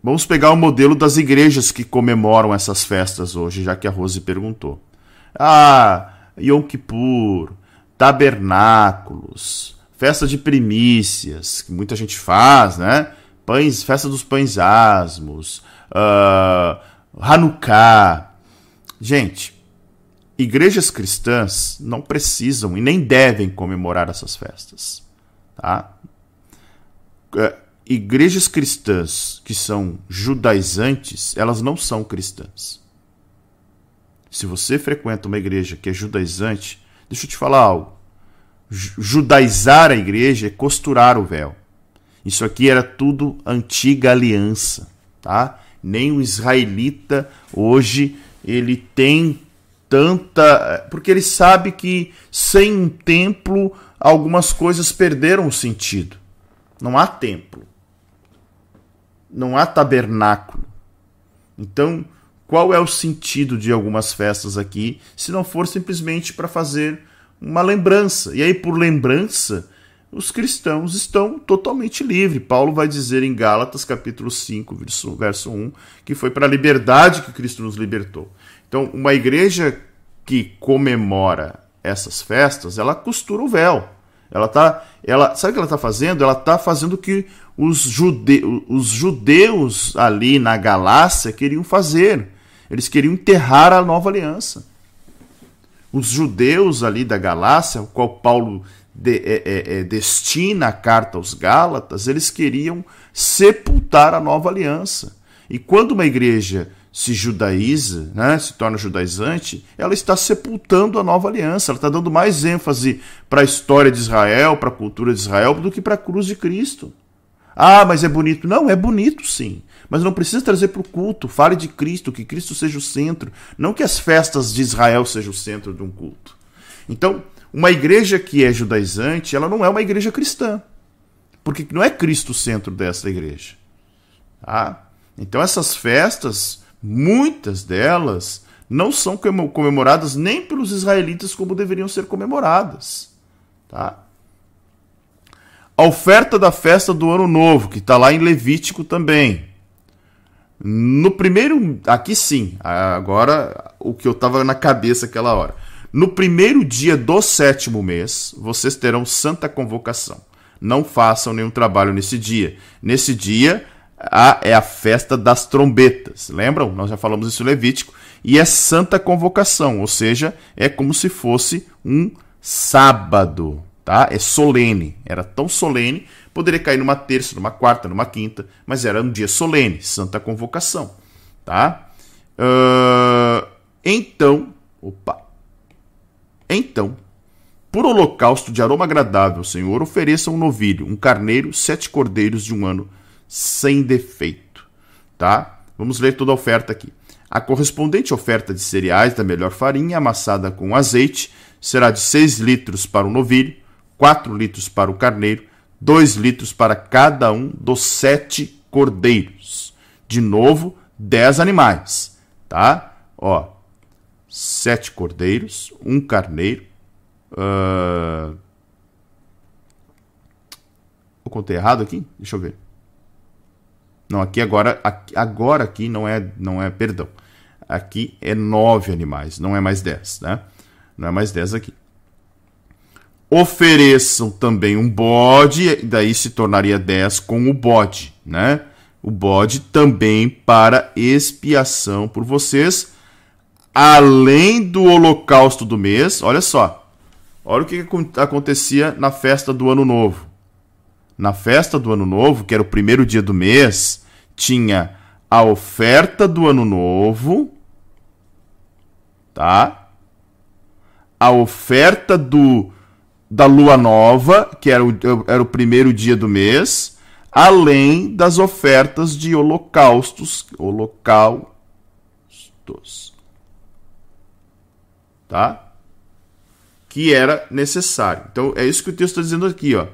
vamos pegar o modelo das igrejas que comemoram essas festas hoje, já que a Rose perguntou. Ah, Yom Kippur, tabernáculos, festa de primícias, que muita gente faz, né? Pães, festa dos pães asmos, uh, Hanukkah. Gente, igrejas cristãs não precisam e nem devem comemorar essas festas, tá? Uh, igrejas cristãs que são judaizantes, elas não são cristãs. Se você frequenta uma igreja que é judaizante, deixa eu te falar algo judaizar a igreja é costurar o véu. Isso aqui era tudo antiga aliança, tá? Nem o israelita hoje ele tem tanta, porque ele sabe que sem um templo algumas coisas perderam o sentido. Não há templo. Não há tabernáculo. Então, qual é o sentido de algumas festas aqui, se não for simplesmente para fazer uma lembrança. E aí, por lembrança, os cristãos estão totalmente livres. Paulo vai dizer em Gálatas, capítulo 5, verso, verso 1, que foi para a liberdade que Cristo nos libertou. Então, uma igreja que comemora essas festas, ela costura o véu. Ela tá, ela, sabe o que ela está fazendo? Ela está fazendo o que os, jude, os judeus ali na Galácia queriam fazer. Eles queriam enterrar a nova aliança os judeus ali da Galácia, o qual Paulo de, é, é, é, destina a carta aos Gálatas, eles queriam sepultar a nova aliança. E quando uma igreja se judaiza, né, se torna judaizante, ela está sepultando a nova aliança, ela está dando mais ênfase para a história de Israel, para a cultura de Israel, do que para a cruz de Cristo. Ah, mas é bonito. Não, é bonito sim. Mas não precisa trazer para o culto. Fale de Cristo, que Cristo seja o centro. Não que as festas de Israel sejam o centro de um culto. Então, uma igreja que é judaizante, ela não é uma igreja cristã. Porque não é Cristo o centro dessa igreja. Tá? Então, essas festas, muitas delas, não são comemoradas nem pelos israelitas como deveriam ser comemoradas. Tá? A oferta da festa do Ano Novo, que está lá em Levítico também. No primeiro. Aqui sim, agora o que eu estava na cabeça aquela hora. No primeiro dia do sétimo mês, vocês terão santa convocação. Não façam nenhum trabalho nesse dia. Nesse dia a, é a festa das trombetas. Lembram? Nós já falamos isso em Levítico. E é santa convocação, ou seja, é como se fosse um sábado, tá? É solene. Era tão solene, poderia cair numa terça, numa quarta, numa quinta, mas era um dia solene, santa convocação, tá? Uh, então, opa, então, por holocausto de aroma agradável, Senhor, ofereça um novilho, um carneiro, sete cordeiros de um ano, sem defeito. Tá? Vamos ler toda a oferta aqui. A correspondente oferta de cereais da melhor farinha, amassada com azeite, será de 6 litros para o novilho, 4 litros para o carneiro, 2 litros para cada um dos sete cordeiros. De novo, 10 animais, tá? Ó, sete cordeiros, um carneiro. Uh... Eu contei errado aqui? Deixa eu ver. Não, aqui agora, aqui, agora aqui não é, não é, perdão. Aqui é nove animais, não é mais dez, né? Não é mais dez aqui. Ofereçam também um bode, daí se tornaria dez com o bode, né? O bode também para expiação por vocês além do holocausto do mês, olha só. Olha o que acontecia na festa do Ano Novo. Na festa do Ano Novo, que era o primeiro dia do mês, tinha a oferta do Ano Novo, tá? A oferta do da lua nova, que era o, era o primeiro dia do mês, além das ofertas de holocaustos, holocaustos tá? Que era necessário. Então é isso que o texto está dizendo aqui, ó.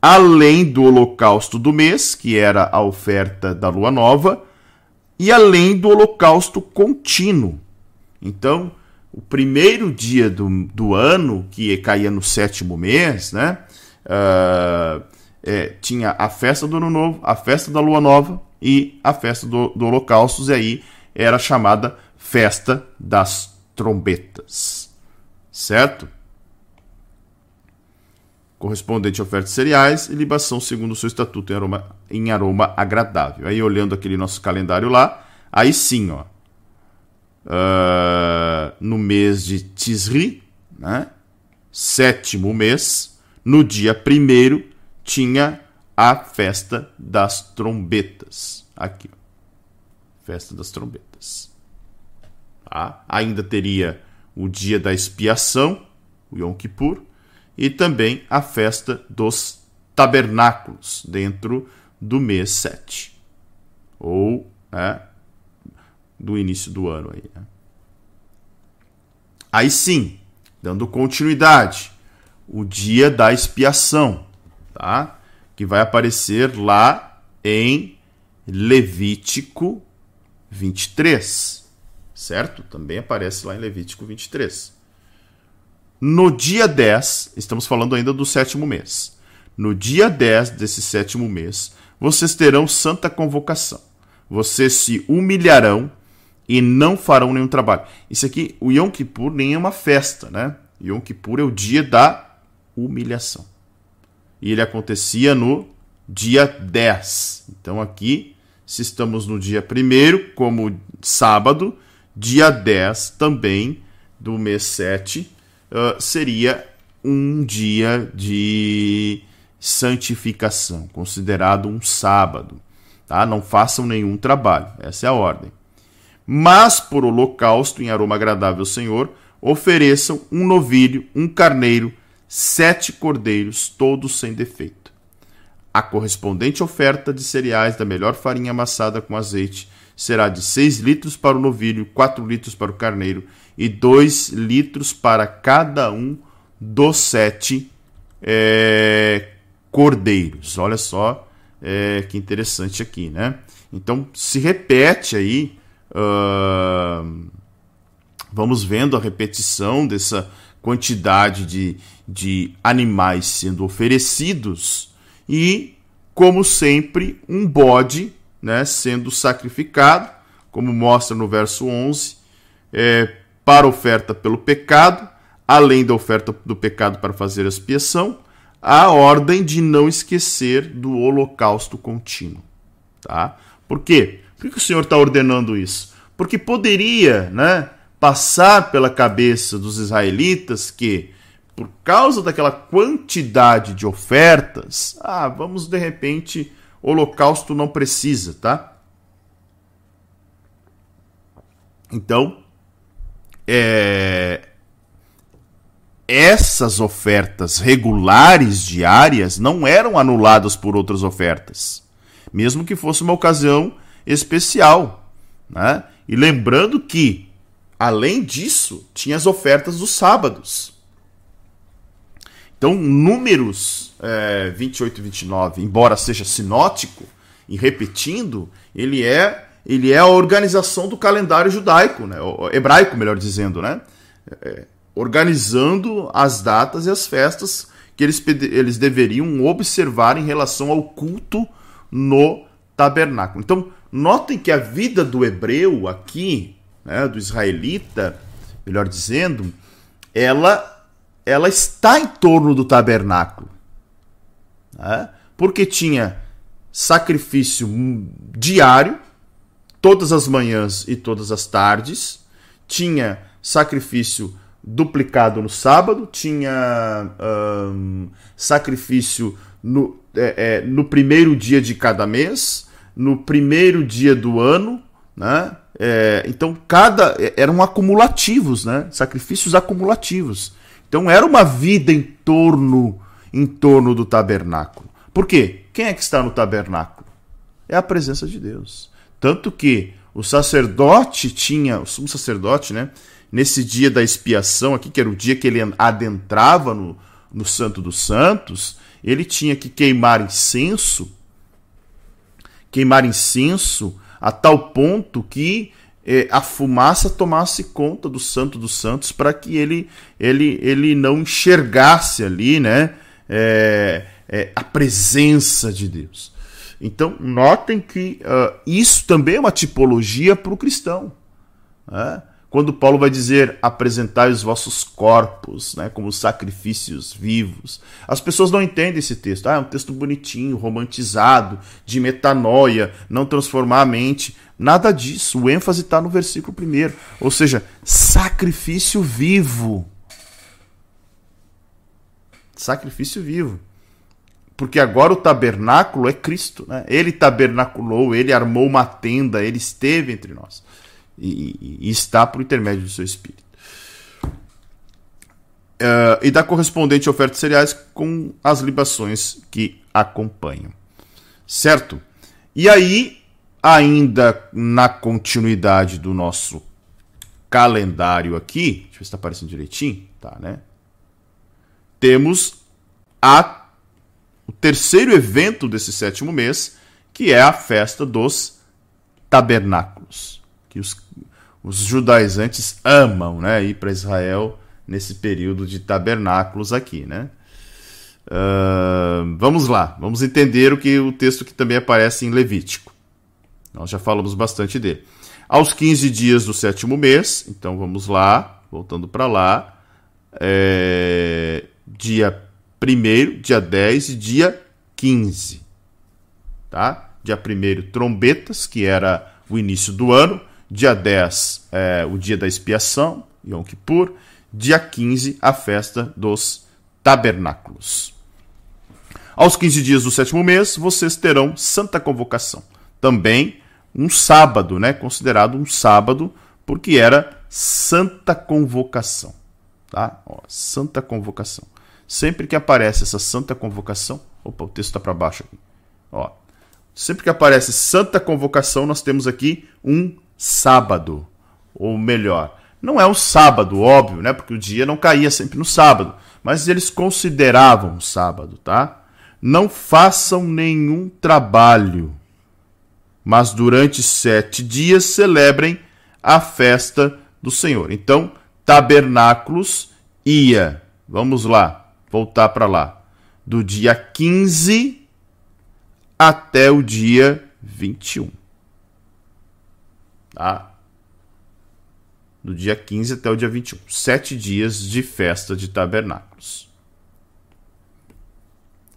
Além do holocausto do mês, que era a oferta da lua nova, e além do holocausto contínuo. Então, o primeiro dia do, do ano, que caía no sétimo mês, né? Uh, é, tinha a festa do ano novo, a festa da lua nova e a festa do, do holocausto, e aí era chamada festa das trombetas. Certo? Correspondente a oferta de cereais e libação segundo o seu estatuto em aroma, em aroma agradável. Aí olhando aquele nosso calendário lá, aí sim, ó. Uh, no mês de Tisri, né? sétimo mês, no dia primeiro, tinha a festa das trombetas. Aqui, ó. festa das trombetas. Tá? Ainda teria o dia da expiação, o Yom Kippur, e também a festa dos tabernáculos, dentro do mês 7, ou né, do início do ano. Aí, né? aí sim, dando continuidade, o dia da expiação, tá? que vai aparecer lá em Levítico 23 certo? Também aparece lá em Levítico 23. No dia 10, estamos falando ainda do sétimo mês. No dia 10 desse sétimo mês, vocês terão santa convocação. Vocês se humilharão e não farão nenhum trabalho. Isso aqui, o Yom Kippur nem é uma festa, né? Yom Kippur é o dia da humilhação. E ele acontecia no dia 10. Então aqui, se estamos no dia 1 como sábado, dia 10 também do mês 7 uh, seria um dia de santificação, considerado um sábado. Tá? Não façam nenhum trabalho, essa é a ordem. Mas por holocausto em aroma agradável ao Senhor, ofereçam um novilho, um carneiro, sete cordeiros, todos sem defeito. A correspondente oferta de cereais da melhor farinha amassada com azeite será de 6 litros para o novilho, 4 litros para o carneiro e 2 litros para cada um dos sete é, cordeiros. Olha só é, que interessante aqui, né? Então se repete aí, uh, vamos vendo a repetição dessa quantidade de, de animais sendo oferecidos e, como sempre, um bode né, sendo sacrificado, como mostra no verso 11, é, para oferta pelo pecado, além da oferta do pecado para fazer expiação, a ordem de não esquecer do holocausto contínuo. Tá? Por quê? Por que o Senhor está ordenando isso? Porque poderia né, passar pela cabeça dos israelitas que, por causa daquela quantidade de ofertas, ah, vamos de repente, holocausto não precisa, tá? Então, é, essas ofertas regulares diárias não eram anuladas por outras ofertas, mesmo que fosse uma ocasião especial. Né? E lembrando que, além disso, tinha as ofertas dos sábados. Então, números é, 28 e 29, embora seja sinótico, e repetindo, ele é ele é a organização do calendário judaico, né? hebraico, melhor dizendo, né? É, organizando as datas e as festas que eles, eles deveriam observar em relação ao culto no tabernáculo. Então, notem que a vida do hebreu aqui, né, do israelita, melhor dizendo, ela, ela está em torno do tabernáculo. Né? Porque tinha sacrifício diário, todas as manhãs e todas as tardes, tinha sacrifício duplicado no sábado, tinha um, sacrifício no, é, é, no primeiro dia de cada mês, no primeiro dia do ano, né? É, então cada é, eram acumulativos, né? Sacrifícios acumulativos. Então era uma vida em torno em torno do tabernáculo. Por quê? Quem é que está no tabernáculo? É a presença de Deus. Tanto que o sacerdote tinha, o sumo sacerdote, né? nesse dia da expiação aqui, que era o dia que ele adentrava no, no Santo dos Santos, ele tinha que queimar incenso, queimar incenso a tal ponto que eh, a fumaça tomasse conta do Santo dos Santos para que ele, ele, ele não enxergasse ali, né, é, é, a presença de Deus. Então, notem que uh, isso também é uma tipologia para o cristão. Né? Quando Paulo vai dizer apresentai os vossos corpos né, como sacrifícios vivos, as pessoas não entendem esse texto. Ah, é um texto bonitinho, romantizado, de metanoia, não transformar a mente. Nada disso. O ênfase está no versículo primeiro. Ou seja, sacrifício vivo. Sacrifício vivo. Porque agora o tabernáculo é Cristo. Né? Ele tabernaculou, ele armou uma tenda, ele esteve entre nós e, e está por intermédio do seu espírito. Uh, e da correspondente oferta de cereais com as libações que acompanham. Certo? E aí, ainda na continuidade do nosso calendário aqui, deixa eu ver se está aparecendo direitinho, tá, né? Temos a, o terceiro evento desse sétimo mês, que é a festa dos tabernáculos que os, os judaizantes amam né, ir para Israel nesse período de tabernáculos aqui. Né? Uh, vamos lá, vamos entender o que o texto que também aparece em Levítico. Nós já falamos bastante dele. Aos 15 dias do sétimo mês, então vamos lá, voltando para lá, é, dia 1, dia 10 e dia 15. Tá? Dia 1, trombetas, que era o início do ano. Dia 10, é, o dia da expiação, Yom Kippur. Dia 15, a festa dos tabernáculos. Aos 15 dias do sétimo mês, vocês terão santa convocação. Também um sábado, né? Considerado um sábado, porque era santa convocação. Tá? Ó, santa convocação. Sempre que aparece essa santa convocação. Opa, o texto está para baixo aqui. Ó, sempre que aparece santa convocação, nós temos aqui um sábado, ou melhor, não é um sábado, óbvio, né? Porque o dia não caía sempre no sábado, mas eles consideravam um sábado, tá? Não façam nenhum trabalho, mas durante sete dias celebrem a festa do Senhor. Então, tabernáculos ia, vamos lá, voltar para lá, do dia 15 até o dia 21. Tá? do dia 15 até o dia 21. Sete dias de festa de tabernáculos.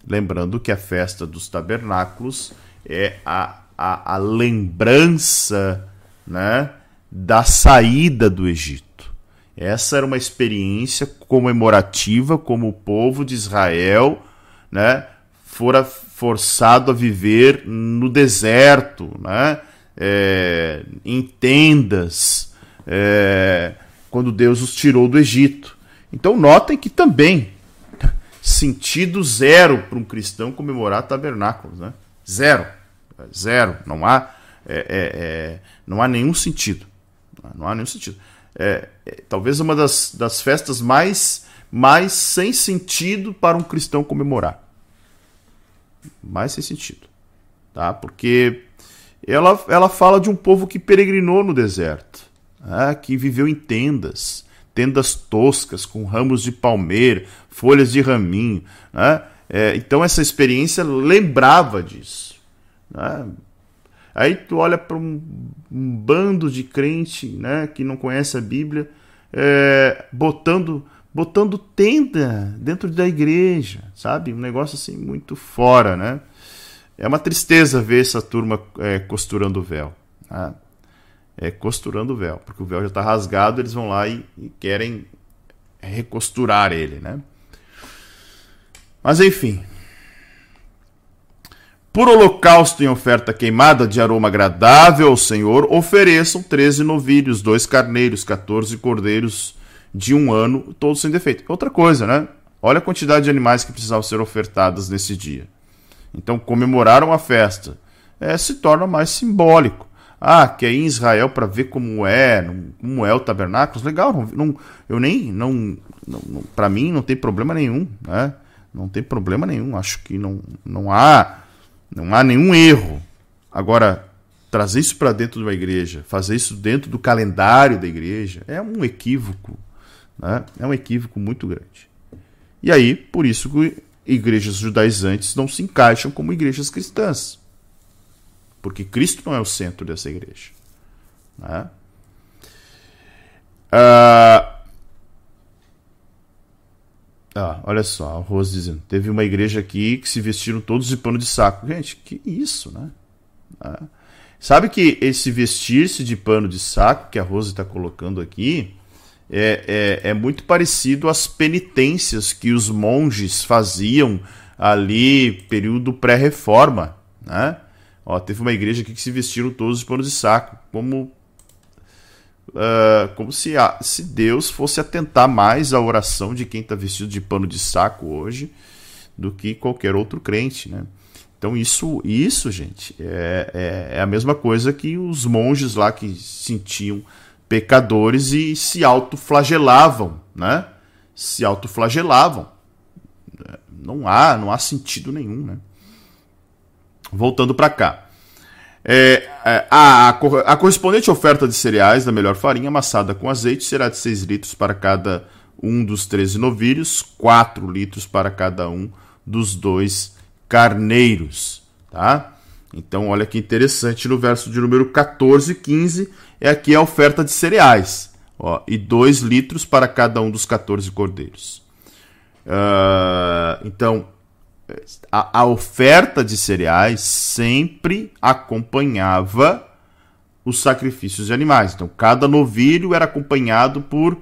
Lembrando que a festa dos tabernáculos é a, a, a lembrança né, da saída do Egito. Essa era uma experiência comemorativa como o povo de Israel né, fora forçado a viver no deserto, né, é, em tendas, é, quando Deus os tirou do Egito. Então notem que também <laughs> sentido zero para um cristão comemorar tabernáculos, né? Zero, zero. Não há, é, é, é não há nenhum sentido. Não há nenhum sentido. É, é, talvez uma das, das festas mais, mais sem sentido para um cristão comemorar. Mais sem sentido, tá? Porque ela, ela fala de um povo que peregrinou no deserto, né? que viveu em tendas, tendas toscas com ramos de palmeira, folhas de raminho. Né? É, então essa experiência lembrava disso. Né? Aí tu olha para um, um, bando de crente né, que não conhece a Bíblia, é, botando botando tenda dentro da igreja, sabe? Um negócio assim muito fora, né? É uma tristeza ver essa turma é, costurando o véu. Né? É, costurando o véu, porque o véu já está rasgado, eles vão lá e, e, querem recosturar ele, né? Mas enfim. Por holocausto em oferta queimada de aroma agradável ao Senhor, ofereçam 13 novilhos, dois carneiros, 14 cordeiros de um ano, todos sem defeito. Outra coisa, né? Olha a quantidade de animais que precisavam ser ofertados nesse dia. Então, comemorar uma festa é, se torna mais simbólico. Ah, quer ir em Israel para ver como é, como é o tabernáculo? Legal, não, não eu nem, não, não para mim não tem problema nenhum, né? Não tem problema nenhum. Acho que não, não há, não há nenhum erro. Agora, trazer isso para dentro de uma igreja, fazer isso dentro do calendário da igreja, é um equívoco, né? É um equívoco muito grande. E aí, por isso que igrejas judaizantes não se encaixam como igrejas cristãs. Porque Cristo não é o centro dessa igreja. Né? Ah, ah, olha só, a Rose dizendo: teve uma igreja aqui que se vestiram todos de pano de saco. Gente, que isso, né? Ah, sabe que esse vestir-se de pano de saco que a Rose está colocando aqui é, é, é muito parecido às penitências que os monges faziam ali, período pré-reforma. Né? Ó, teve uma igreja aqui que se vestiram todos de pano de saco, como, uh, como se, a, se Deus fosse atentar mais à oração de quem está vestido de pano de saco hoje do que qualquer outro crente. Né? Então, isso, isso gente, é, é, é a mesma coisa que os monges lá que sentiam pecadores e se autoflagelavam, né? Se autoflagelavam. Não há, não há sentido nenhum, né? Voltando para cá. É, é, a, a, correspondente oferta de cereais da melhor farinha amassada com azeite será de 6 litros para cada um dos 13 novilhos, 4 litros para cada um dos dois carneiros, tá? Então, olha que interessante, no verso de número 14 e 15, é aqui a oferta de cereais, ó, e 2 litros para cada um dos 14 cordeiros. Uh, então, a, a, oferta de cereais sempre acompanhava os sacrifícios de animais. Então, cada novilho era acompanhado por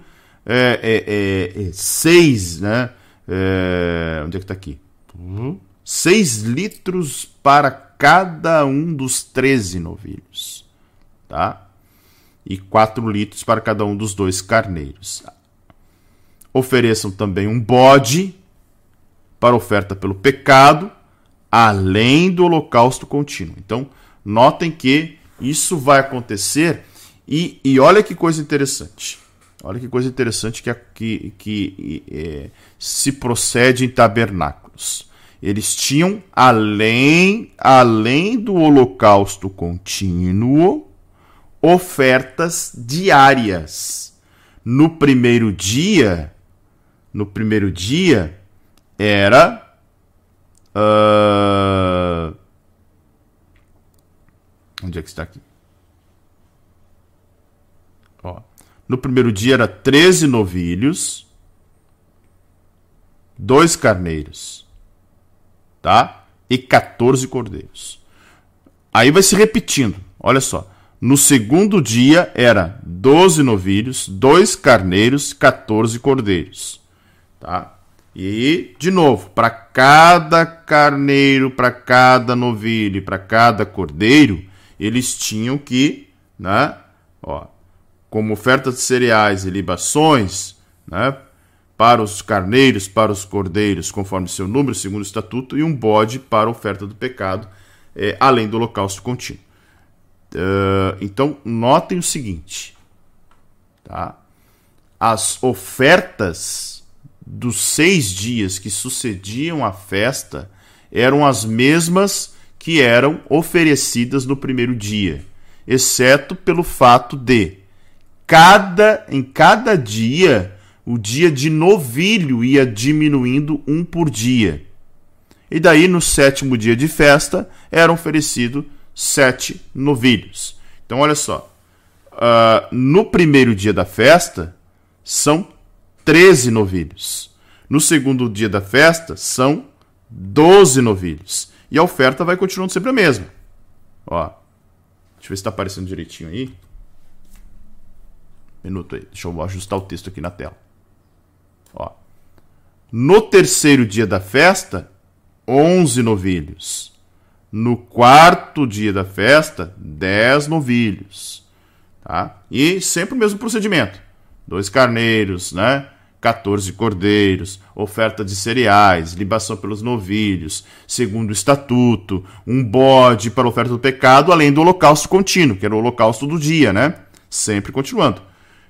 é, é, é, seis, né? É, onde é que está aqui? Uhum. Seis litros para cada um dos 13 novilhos, tá? E 4 litros para cada um dos dois carneiros. Ofereçam também um bode para oferta pelo pecado, além do holocausto contínuo. Então, notem que isso vai acontecer e, e olha que coisa interessante. Olha que coisa interessante que, que, que é, se procede em tabernáculos. Eles tinham, além, além do holocausto contínuo, ofertas diárias. No primeiro dia, no primeiro dia, era. Uh, onde é que está aqui? Ó, No primeiro dia era 13 novilhos, dois carneiros, tá? E 14 cordeiros. Aí vai se repetindo. Olha só. No segundo dia era 12 novilhos, dois carneiros, 14 cordeiros. Tá? E, de novo, para cada carneiro, para cada novilho para cada cordeiro, eles tinham que, né, ó, como oferta de cereais e libações, né, para os carneiros, para os cordeiros, conforme seu número, segundo o estatuto, e um bode para a oferta do pecado, é, além do holocausto contínuo. Uh, então, notem o seguinte: tá? as ofertas dos seis dias que sucediam a festa eram as mesmas que eram oferecidas no primeiro dia, exceto pelo fato de cada em cada dia o dia de novilho ia diminuindo um por dia. E daí no sétimo dia de festa era oferecido sete novilhos. Então, olha só. Uh, no primeiro dia da festa, são 13 novilhos. No segundo dia da festa, são 12 novilhos. E a oferta vai continuando sempre a mesma. Ó, deixa eu ver se está aparecendo direitinho aí. Minuto aí. Deixa eu ajustar o texto aqui na tela. Ó. No terceiro dia da festa, 11 novilhos. No quarto dia da festa, dez novilhos. Tá? E sempre o mesmo procedimento. Dois carneiros, né? 14 cordeiros, oferta de cereais, libação pelos novilhos, segundo o estatuto, um bode para a oferta do pecado, além do holocausto contínuo, que era o holocausto do dia, né? Sempre continuando.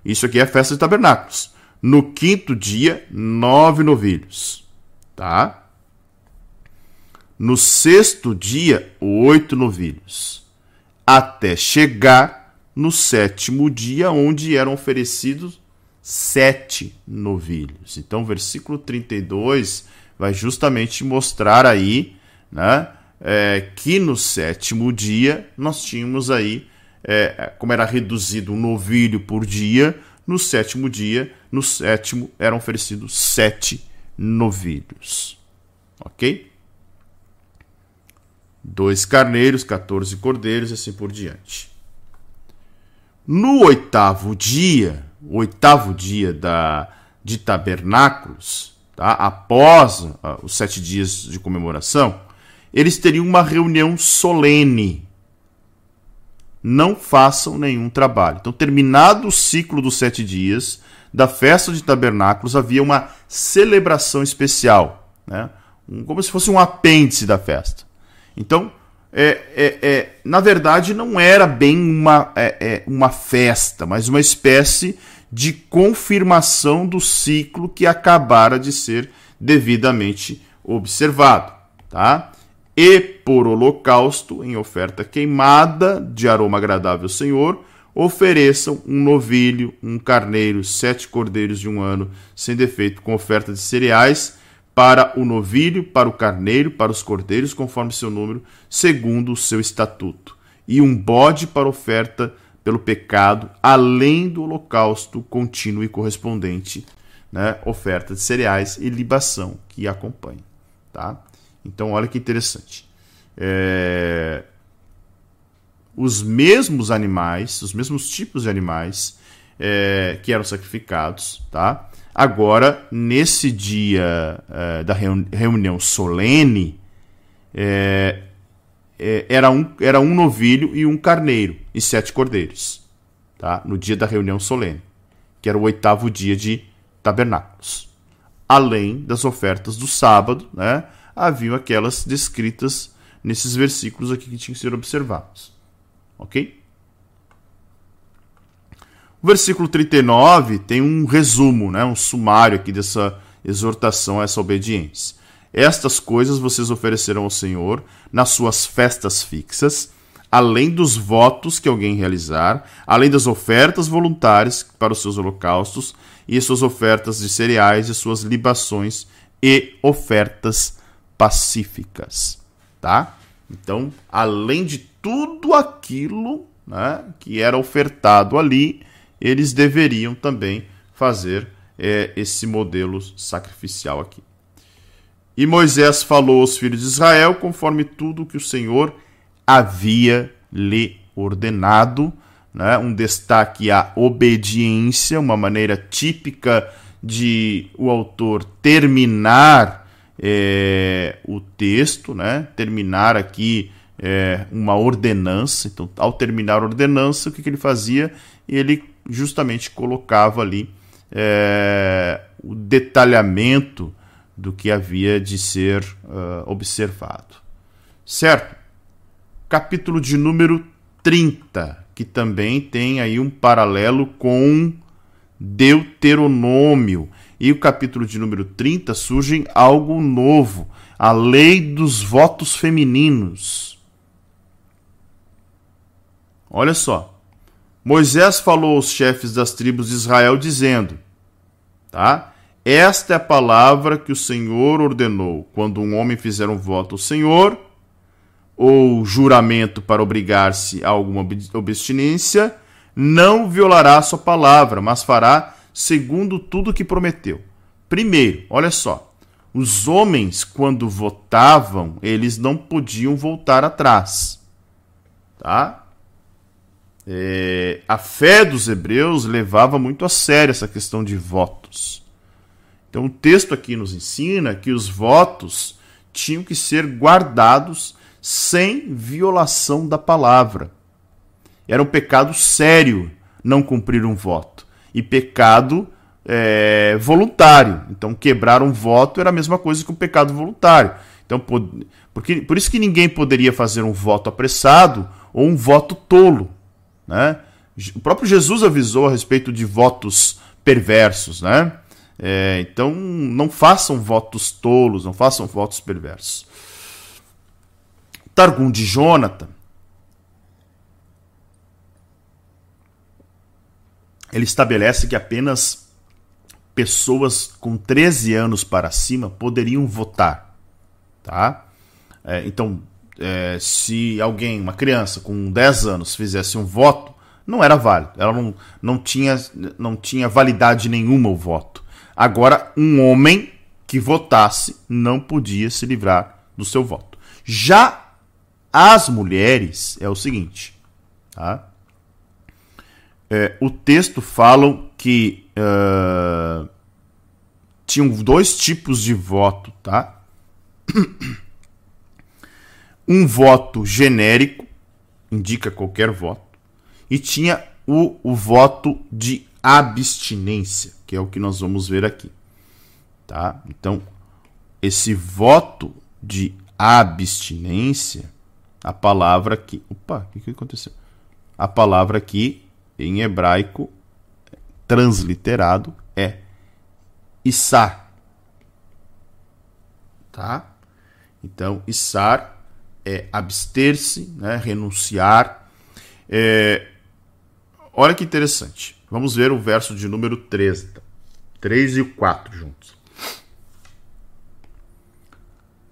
Isso aqui é a festa de tabernáculos. No quinto dia, nove novilhos. Tá? No sexto dia, oito novilhos, até chegar no sétimo dia, onde eram oferecidos sete novilhos. Então, versículo 32 vai justamente mostrar aí, né, é, que no sétimo dia nós tínhamos aí, é, como era reduzido um novilho por dia, no sétimo dia, no sétimo eram oferecidos sete novilhos. Ok? Dois carneiros, 14 cordeiros e assim por diante. No oitavo dia, oitavo dia da, de tabernáculos, tá? após uh, os sete dias de comemoração, eles teriam uma reunião solene. Não façam nenhum trabalho. Então, terminado o ciclo dos sete dias da festa de tabernáculos, havia uma celebração especial, né? como se fosse um apêndice da festa. Então, é, é, é, na verdade, não era bem uma, é, é, uma festa, mas uma espécie de confirmação do ciclo que acabara de ser devidamente observado. Tá? E por holocausto, em oferta queimada de aroma agradável ao Senhor, ofereçam um novilho, um carneiro, sete cordeiros de um ano, sem defeito, com oferta de cereais para o novilho, para o carneiro, para os cordeiros, conforme seu número, segundo o seu estatuto, e um bode para oferta pelo pecado, além do holocausto contínuo e correspondente, né, oferta de cereais e libação que acompanha. Tá? Então, olha que interessante. É... Os mesmos animais, os mesmos tipos de animais é, que eram sacrificados, tá? Agora, nesse dia é, da reunião solene, é, é, era, um, era um novilho e um carneiro, e sete cordeiros, tá? no dia da reunião solene, que era o oitavo dia de tabernáculos. Além das ofertas do sábado, né, haviam aquelas descritas nesses versículos aqui que tinham que ser observados. Ok? O versículo 39 tem um resumo, né, um sumário aqui dessa exortação a essa obediência. Estas coisas vocês oferecerão ao Senhor nas suas festas fixas, além dos votos que alguém realizar, além das ofertas voluntárias para os seus holocaustos e suas ofertas de cereais e suas libações e ofertas pacíficas, tá? Então, além de tudo aquilo né, que era ofertado ali, eles deveriam também fazer é, esse modelo sacrificial aqui. E Moisés falou aos filhos de Israel conforme tudo que o Senhor havia lhe ordenado. Né? Um destaque à obediência, uma maneira típica de o autor terminar é, o texto, né? terminar aqui é, uma ordenança. Então, ao terminar a ordenança, o que, que ele fazia? Ele justamente colocava ali é, o detalhamento do que havia de ser uh, observado. Certo? Capítulo de número 30, que também tem aí um paralelo com Deuteronômio. E o capítulo de número 30 surge algo novo, a lei dos votos femininos. Olha só. Moisés falou aos chefes das tribos de Israel dizendo: Tá? Esta é a palavra que o Senhor ordenou quando um homem fizer um voto ao Senhor ou juramento para obrigar-se a alguma obstinência, não violará a sua palavra, mas fará segundo tudo que prometeu. Primeiro, olha só, os homens quando votavam, eles não podiam voltar atrás. Tá? É, a fé dos hebreus levava muito a sério essa questão de votos. Então, o texto aqui nos ensina que os votos tinham que ser guardados sem violação da palavra. Era um pecado sério não cumprir um voto. E pecado é, voluntário. Então, quebrar um voto era a mesma coisa que um pecado voluntário. Então, por, porque, por isso que ninguém poderia fazer um voto apressado ou um voto tolo. Né? O próprio Jesus avisou a respeito de votos perversos. Né? É, então, não façam votos tolos, não façam votos perversos. Targum de Jonathan. Ele estabelece que apenas pessoas com 13 anos para cima poderiam votar. Tá? É, então, é, se alguém, uma criança com 10 anos, fizesse um voto, não era válido. Ela não, não, tinha, não tinha validade nenhuma o voto. Agora, um homem que votasse não podia se livrar do seu voto. Já as mulheres é o seguinte, tá? É, o texto fala que uh, tinham dois tipos de voto, tá? <clears throat> Um voto genérico, indica qualquer voto, e tinha o, o voto de abstinência, que é o que nós vamos ver aqui. Tá? Então, esse voto de abstinência, a palavra aqui. Opa, o que, que aconteceu? A palavra aqui, em hebraico, transliterado, é Issar. Tá? Então, Issar é abster-se, né, renunciar. É, olha que interessante. Vamos ver o verso de número 13. 3 e 4 juntos.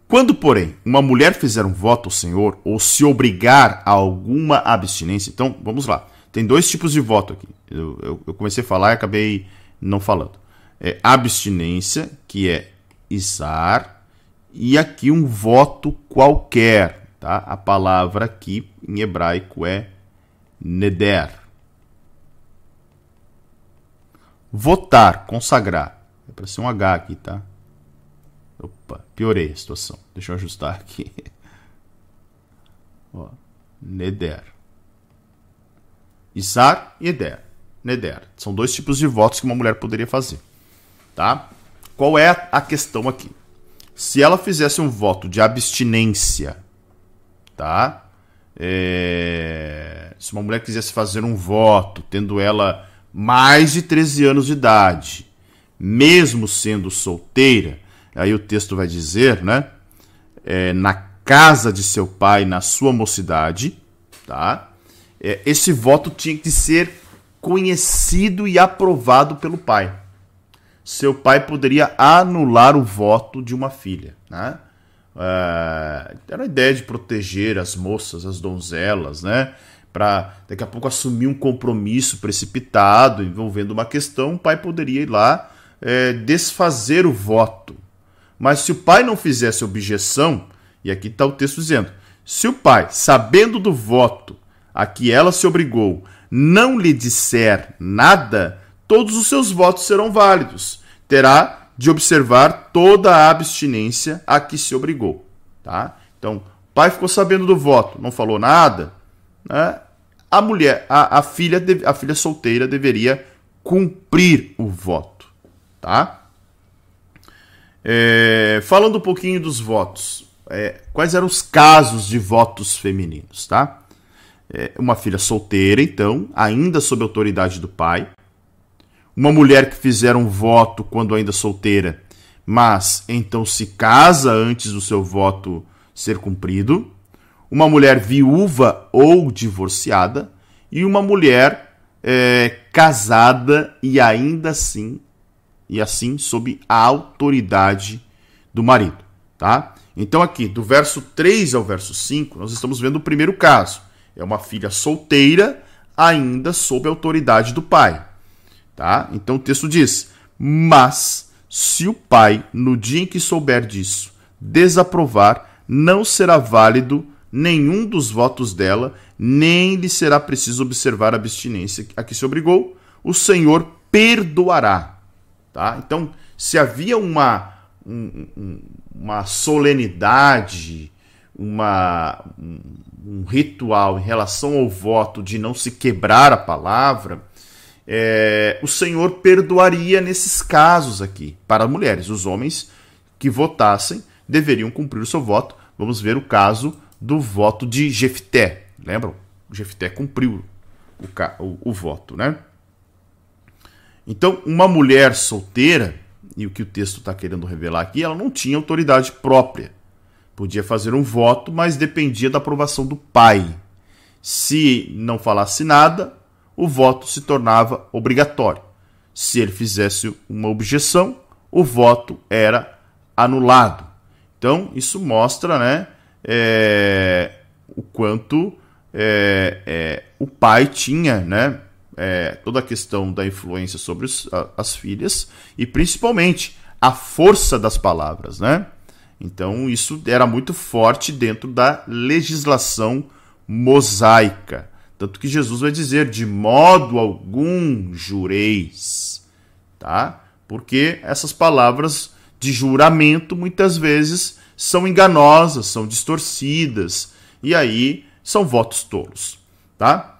Quando, porém, uma mulher fizer um voto ao Senhor ou se obrigar a alguma abstinência, então vamos lá. Tem dois tipos de voto aqui. Eu, eu, eu comecei a falar e acabei não falando. É abstinência, que é isar, e aqui um voto qualquer, Tá? A palavra aqui em hebraico é neder. Votar, consagrar. É para ser um H aqui, tá? Opa, piorei a situação. Deixa eu ajustar aqui. <laughs> Ó, neder. Isar e Eder. Neder. São dois tipos de votos que uma mulher poderia fazer. Tá? Qual é a questão aqui? Se ela fizesse um voto de abstinência tá? É... Se uma mulher quisesse fazer um voto, tendo ela mais de 13 anos de idade, mesmo sendo solteira, aí o texto vai dizer, né? É, na casa de seu pai, na sua mocidade, tá? É, esse voto tinha que ser conhecido e aprovado pelo pai. Seu pai poderia anular o voto de uma filha, né? Uh, era a ideia de proteger as moças, as donzelas, né? para daqui a pouco assumir um compromisso precipitado envolvendo uma questão, o pai poderia ir lá é, desfazer o voto. Mas se o pai não fizesse objeção, e aqui está o texto dizendo: se o pai, sabendo do voto a que ela se obrigou, não lhe disser nada, todos os seus votos serão válidos. Terá de observar toda a abstinência a que se obrigou. Tá? Então, o pai ficou sabendo do voto, não falou nada. Né? A mulher, a, a filha, a filha solteira deveria cumprir o voto. Tá? É, falando um pouquinho dos votos, é, quais eram os casos de votos femininos, tá? É, uma filha solteira, então, ainda sob autoridade do pai, uma mulher que fizer um voto quando ainda solteira, mas então se casa antes do seu voto ser cumprido, uma mulher viúva ou divorciada e uma mulher é, casada e ainda assim e assim sob a autoridade do marido, tá? Então aqui, do verso 3 ao verso 5, nós estamos vendo o primeiro caso. É uma filha solteira ainda sob a autoridade do pai. Tá? Então o texto diz: Mas se o pai, no dia em que souber disso, desaprovar, não será válido nenhum dos votos dela, nem lhe será preciso observar a abstinência a que se obrigou, o Senhor perdoará. Tá? Então, se havia uma, um, uma solenidade, uma, um ritual em relação ao voto de não se quebrar a palavra, é, o Senhor perdoaria nesses casos aqui para mulheres. Os homens que votassem deveriam cumprir o seu voto. Vamos ver o caso do voto de Jefté. Lembram? Jefté cumpriu o, o, o voto, né? Então, uma mulher solteira, e o que o texto está querendo revelar aqui, ela não tinha autoridade própria. Podia fazer um voto, mas dependia da aprovação do pai. Se não falasse nada, o voto se tornava obrigatório. Se ele fizesse uma objeção, o voto era anulado. Então, isso mostra né, é, o quanto é, é, o pai tinha né, toda a questão da influência sobre os, a, as filhas e principalmente a força das palavras. Né? Então, isso era muito forte dentro da legislação mosaica. Tanto que Jesus vai dizer: de modo algum jureis. Tá? Porque essas palavras de juramento muitas vezes são enganosas, são distorcidas, e aí são votos tolos. Tá?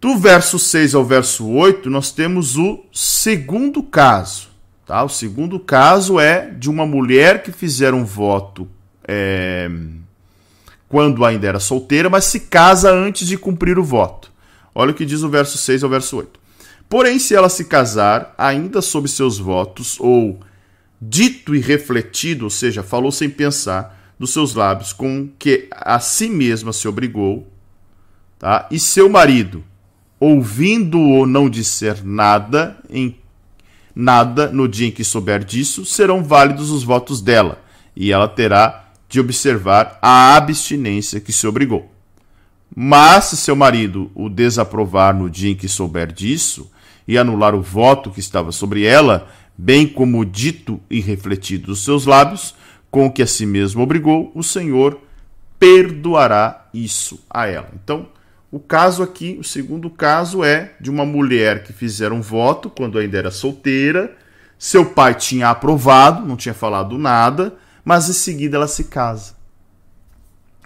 Do verso 6 ao verso 8, nós temos o segundo caso. Tá? O segundo caso é de uma mulher que fizer um voto é, quando ainda era solteira, mas se casa antes de cumprir o voto. Olha o que diz o verso 6 ao verso 8. Porém, se ela se casar, ainda sob seus votos, ou dito e refletido, ou seja, falou sem pensar, dos seus lábios, com que a si mesma se obrigou, tá? e seu marido, ouvindo ou não disser nada em nada no dia em que souber disso, serão válidos os votos dela, e ela terá de observar a abstinência que se obrigou. Mas se seu marido o desaprovar no dia em que souber disso, e anular o voto que estava sobre ela, bem como dito e refletido dos seus lábios, com o que a si mesmo obrigou, o Senhor perdoará isso a ela. Então, o caso aqui, o segundo caso é de uma mulher que fizeram um voto quando ainda era solteira, seu pai tinha aprovado, não tinha falado nada, mas em seguida ela se casa.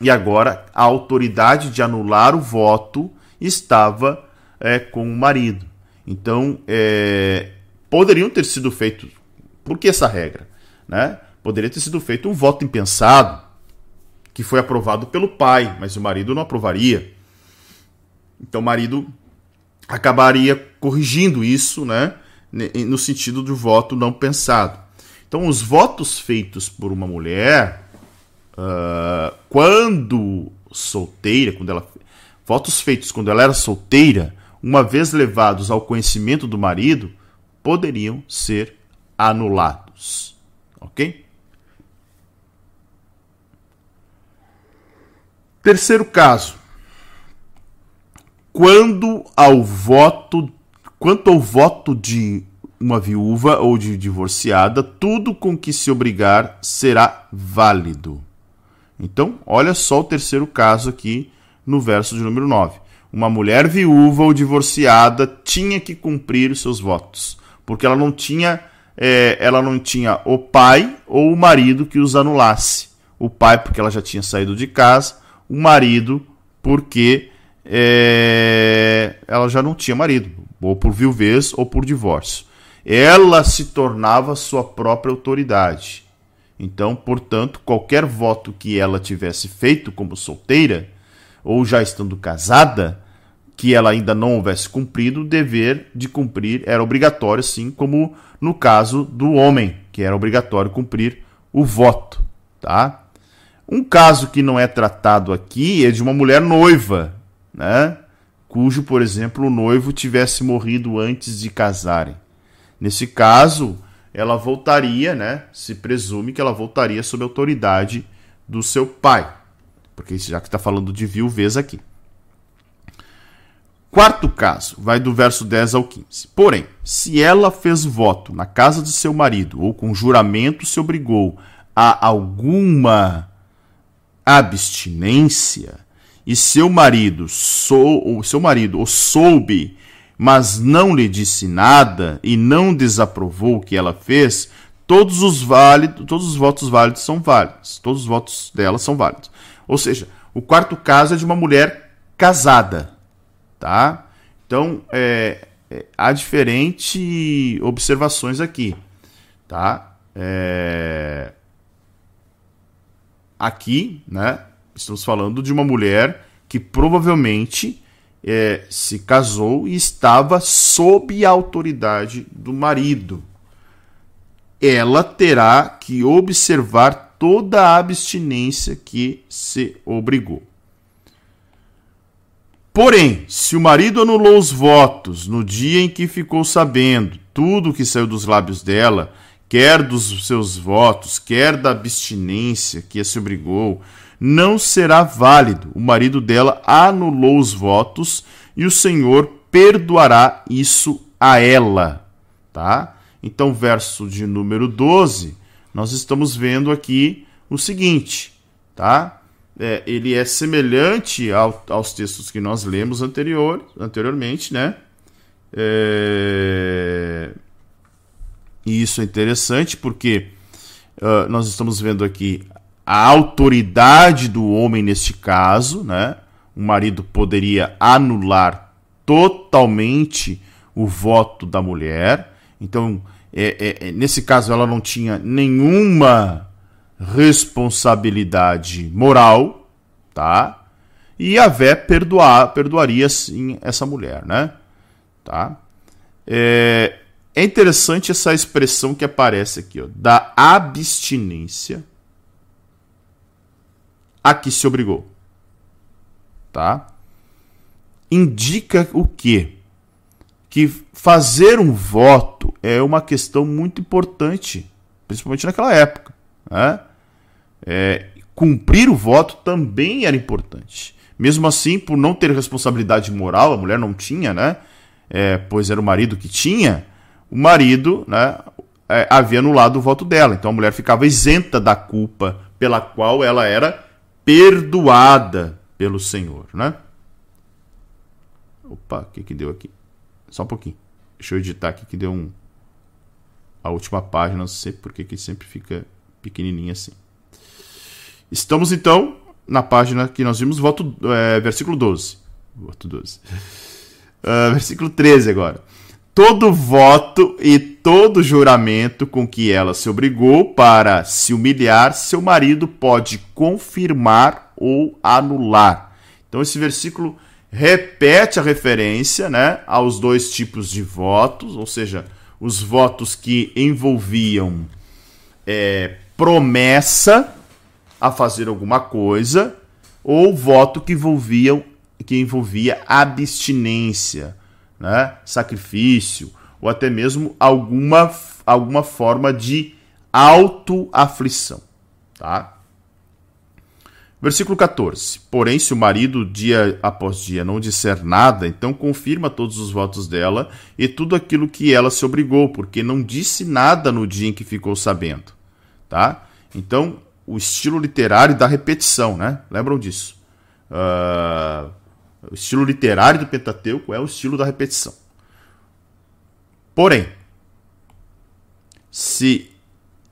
E agora a autoridade de anular o voto estava é, com o marido. Então, é, poderiam ter sido feito. Por que essa regra? Né? Poderia ter sido feito um voto impensado, que foi aprovado pelo pai, mas o marido não aprovaria. Então o marido acabaria corrigindo isso, né? No sentido do voto não pensado. Então, os votos feitos por uma mulher, uh, quando solteira, quando ela. Votos feitos quando ela era solteira, uma vez levados ao conhecimento do marido, poderiam ser anulados. Ok? Terceiro caso quando ao voto, quanto ao voto de uma viúva ou de divorciada, tudo com que se obrigar será válido. Então, olha só o terceiro caso aqui no verso de número 9. Uma mulher viúva ou divorciada tinha que cumprir os seus votos, porque ela não tinha, é, ela não tinha o pai ou o marido que os anulasse. O pai, porque ela já tinha saído de casa, o marido, porque é, ela já não tinha marido, ou por viuvez ou por divórcio ela se tornava sua própria autoridade. Então, portanto, qualquer voto que ela tivesse feito como solteira, ou já estando casada, que ela ainda não houvesse cumprido, o dever de cumprir era obrigatório, assim como no caso do homem, que era obrigatório cumprir o voto, tá? Um caso que não é tratado aqui é de uma mulher noiva, né? Cujo, por exemplo, o noivo tivesse morrido antes de casarem. Nesse caso, ela voltaria, né? Se presume que ela voltaria sob a autoridade do seu pai. Porque já que está falando de viuvez aqui. Quarto caso, vai do verso 10 ao 15. Porém, se ela fez voto na casa de seu marido ou com juramento se obrigou a alguma abstinência e seu marido sou, seu marido o soube mas não lhe disse nada e não desaprovou o que ela fez, todos os válidos, todos os votos válidos são válidos. Todos os votos dela são válidos. Ou seja, o quarto caso é de uma mulher casada, tá? Então, é, é, há diferentes observações aqui, tá? É... Aqui, né, estamos falando de uma mulher que provavelmente é, se casou e estava sob a autoridade do marido. Ela terá que observar toda a abstinência que se obrigou. Porém, se o marido anulou os votos no dia em que ficou sabendo tudo que saiu dos lábios dela, quer dos seus votos, quer da abstinência que se obrigou, não será válido. O marido dela anulou os votos e o Senhor perdoará isso a ela, tá? Então, verso de número 12, nós estamos vendo aqui o seguinte, tá? É, ele é semelhante ao, aos textos que nós lemos anterior, anteriormente, né? É... E isso é interessante porque uh, nós estamos vendo aqui a autoridade do homem neste caso, né? O marido poderia anular totalmente o voto da mulher. Então, é, é, é nesse caso, ela não tinha nenhuma responsabilidade moral, tá? E a Vé perdoar, perdoaria sim essa mulher, né? Tá? É, é interessante essa expressão que aparece aqui, ó, da abstinência a que se obrigou. Tá? Indica o quê? Que fazer um voto é uma questão muito importante, principalmente naquela época. Né? É, cumprir o voto também era importante. Mesmo assim, por não ter responsabilidade moral, a mulher não tinha, né? É, pois era o marido que tinha, o marido né, é, havia anulado o voto dela. Então a mulher ficava isenta da culpa pela qual ela era perdoada pelo Senhor, né? Opa, o que que deu aqui? Só um pouquinho. Deixa eu editar aqui que deu um a última página, não sei por que que sempre fica pequenininha assim. Estamos então na página que nós vimos, voto, é, versículo 12. Voto 12. Uh, <laughs> ah, versículo 13 agora todo voto e todo juramento com que ela se obrigou para se humilhar, seu marido pode confirmar ou anular. Então esse versículo repete a referência, né, aos dois tipos de votos, ou seja, os votos que envolviam é, promessa a fazer alguma coisa ou voto que que envolvia abstinência né, sacrifício, ou até mesmo alguma, alguma forma de autoaflição. Tá? Versículo 14. Porém, se o marido, dia após dia, não disser nada, então confirma todos os votos dela e tudo aquilo que ela se obrigou, porque não disse nada no dia em que ficou sabendo. Tá? Então, o estilo literário da repetição, né? Lembram disso? Uh, o estilo literário do Pentateuco é o estilo da repetição. Porém, se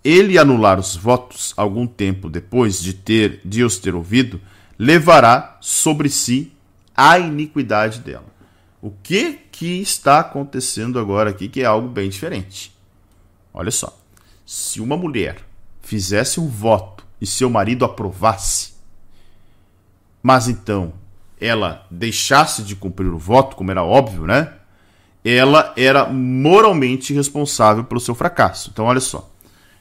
ele anular os votos algum tempo depois de ter de os ter ouvido, levará sobre si a iniquidade dela. O que que está acontecendo agora aqui que é algo bem diferente? Olha só. Se uma mulher fizesse um voto e seu marido aprovasse, mas então ela deixasse de cumprir o voto, como era óbvio, né? Ela era moralmente responsável pelo seu fracasso. Então, olha só.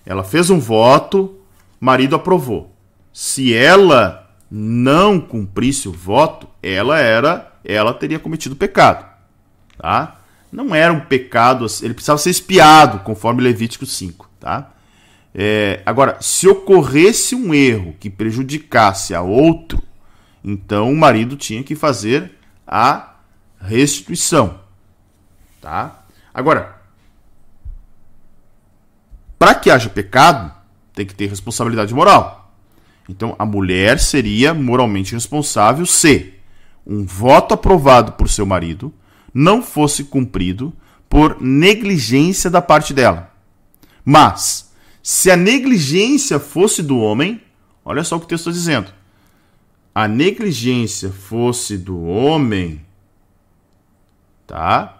Ela fez um voto, marido aprovou. Se ela não cumprisse o voto, ela era, ela teria cometido pecado, tá? Não era um pecado, ele precisava ser espiado, conforme Levítico 5, tá? É, agora, se ocorresse um erro que prejudicasse a outro, então o marido tinha que fazer a restituição, tá? Agora, para que haja pecado, tem que ter responsabilidade moral. Então, a mulher seria moralmente responsável se um voto aprovado por seu marido não fosse cumprido por negligência da parte dela. Mas, se a negligência fosse do homem, olha só o que o texto está dizendo. A negligência fosse do homem, tá?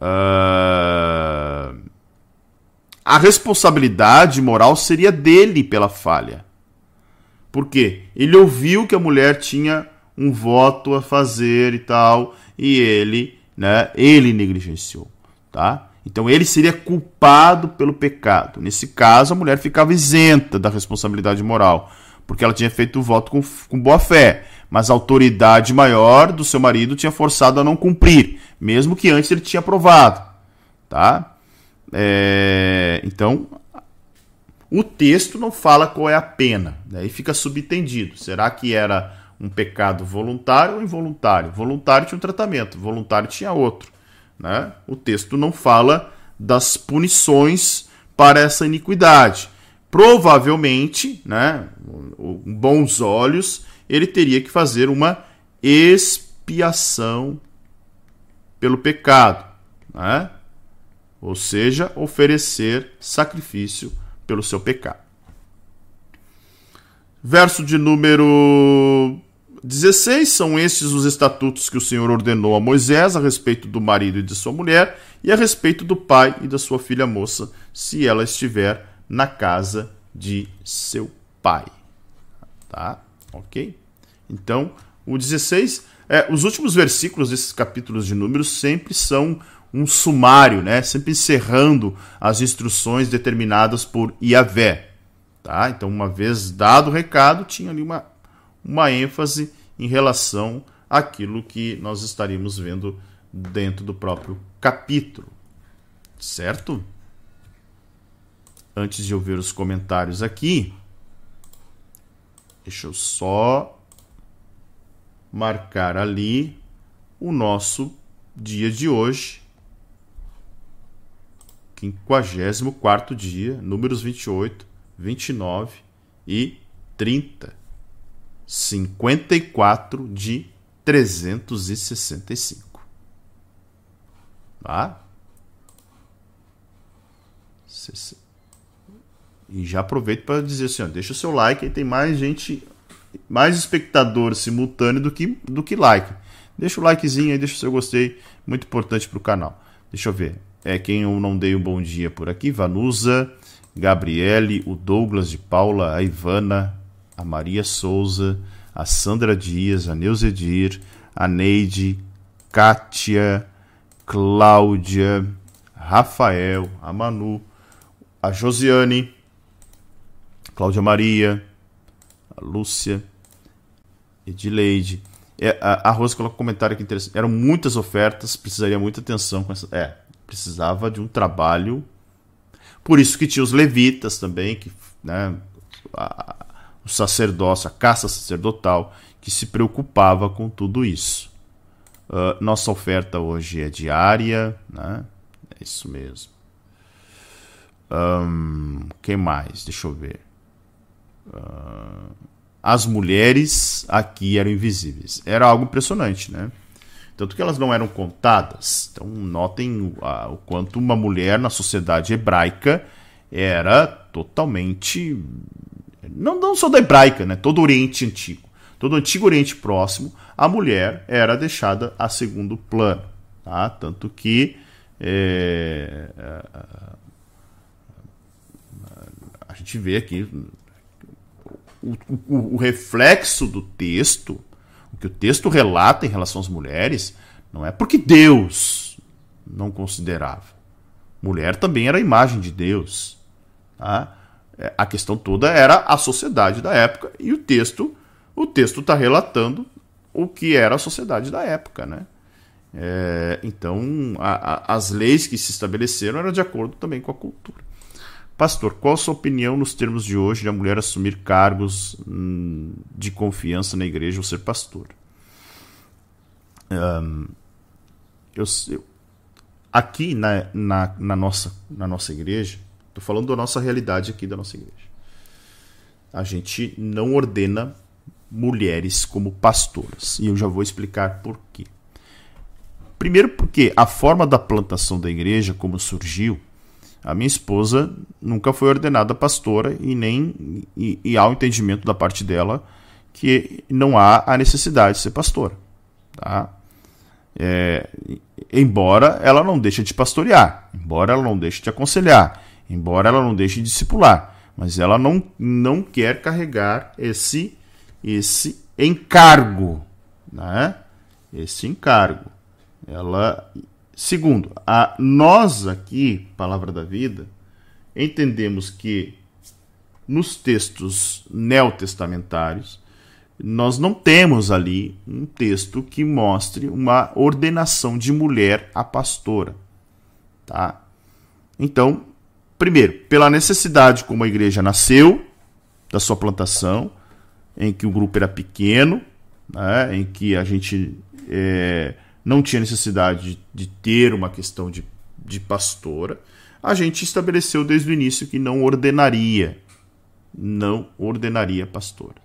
Uh, a responsabilidade moral seria dele pela falha. Por quê? Ele ouviu que a mulher tinha um voto a fazer e tal, e ele, né, ele negligenciou, tá? Então ele seria culpado pelo pecado. Nesse caso, a mulher ficava isenta da responsabilidade moral, porque ela tinha feito o voto com, com boa fé, mas a autoridade maior do seu marido tinha forçado a não cumprir, mesmo que antes ele tinha aprovado, tá? É, então, o texto não fala qual é a pena, daí fica subentendido. Será que era um pecado voluntário ou involuntário? Voluntário tinha um tratamento, voluntário tinha outro. Né? O texto não fala das punições para essa iniquidade. Provavelmente, né, com bons olhos, ele teria que fazer uma expiação pelo pecado. Né? ou seja, oferecer sacrifício pelo seu pecado. Verso de número 16: São estes os estatutos que o Senhor ordenou a Moisés a respeito do marido e de sua mulher, e a respeito do pai e da sua filha moça, se ela estiver na casa de seu pai. Tá? Ok? Então, o 16. É, os últimos versículos desses capítulos de Números sempre são um sumário, né? sempre encerrando as instruções determinadas por Iavé. Tá? Então, uma vez dado o recado, tinha ali uma, uma ênfase em relação àquilo que nós estaríamos vendo dentro do próprio capítulo. Certo? Antes de eu ver os comentários aqui, deixa eu só marcar ali o nosso dia de hoje, 54 dia, números 28, 29 e 30. 54 de 365. Tá? E já aproveito para dizer assim, ó, deixa o seu like, aí tem mais gente, mais espectador simultâneo do que, do que like. Deixa o likezinho aí, deixa o seu gostei, muito importante para o canal. Deixa eu ver é quem eu não dei um bom dia por aqui, Vanusa, Gabriele, o Douglas de Paula, a Ivana, a Maria Souza, a Sandra Dias, a Neuzedir, a Neide, Kátia, Cláudia, Rafael, a Manu, a Josiane, Cláudia Maria, a Lúcia, Edileide. É, a, a Rosa colocou um comentário aqui interessante. Eram muitas ofertas, precisaria muita atenção com essa. É, precisava de um trabalho. Por isso que tinha os levitas também, que né, a, o sacerdócio, a caça sacerdotal, que se preocupava com tudo isso. Uh, nossa oferta hoje é diária, né? É isso mesmo. Um, quem mais? Deixa eu ver. Uh, as mulheres aqui eram invisíveis. Era algo impressionante, né? Tanto que elas não eram contadas. Então, notem o, o quanto uma mulher na sociedade hebraica era totalmente. Não, não só da hebraica, né? Todo o Oriente Antigo. Todo o Antigo Oriente Próximo, a mulher era deixada a segundo plano. Tá? Tanto que. É, a gente vê aqui o, o, o reflexo do texto, o que o texto relata em relação às mulheres, não é porque Deus não considerava. Mulher também era a imagem de Deus. Tá? É, a questão toda era a sociedade da época e o texto o texto está relatando o que era a sociedade da época, né? É, então, a, a, as leis que se estabeleceram eram de acordo também com a cultura. Pastor, qual a sua opinião nos termos de hoje de a mulher assumir cargos hum, de confiança na igreja ou ser pastor? Eu, eu, aqui na, na, na, nossa, na nossa igreja, estou falando da nossa realidade aqui da nossa igreja. A gente não ordena mulheres como pastoras. E eu já vou explicar por quê. Primeiro, porque a forma da plantação da igreja, como surgiu, a minha esposa nunca foi ordenada pastora e nem e, e há o entendimento da parte dela que não há a necessidade de ser pastora, tá? É, embora ela não deixe de pastorear, embora ela não deixe de aconselhar, embora ela não deixe de discipular, mas ela não, não quer carregar esse esse encargo, né? Esse encargo. Ela Segundo, a nós aqui, Palavra da Vida, entendemos que nos textos neotestamentários nós não temos ali um texto que mostre uma ordenação de mulher a pastora, tá? Então, primeiro, pela necessidade como a igreja nasceu, da sua plantação, em que o grupo era pequeno, né, em que a gente é, não tinha necessidade de, de ter uma questão de, de pastora, a gente estabeleceu desde o início que não ordenaria, não ordenaria pastora.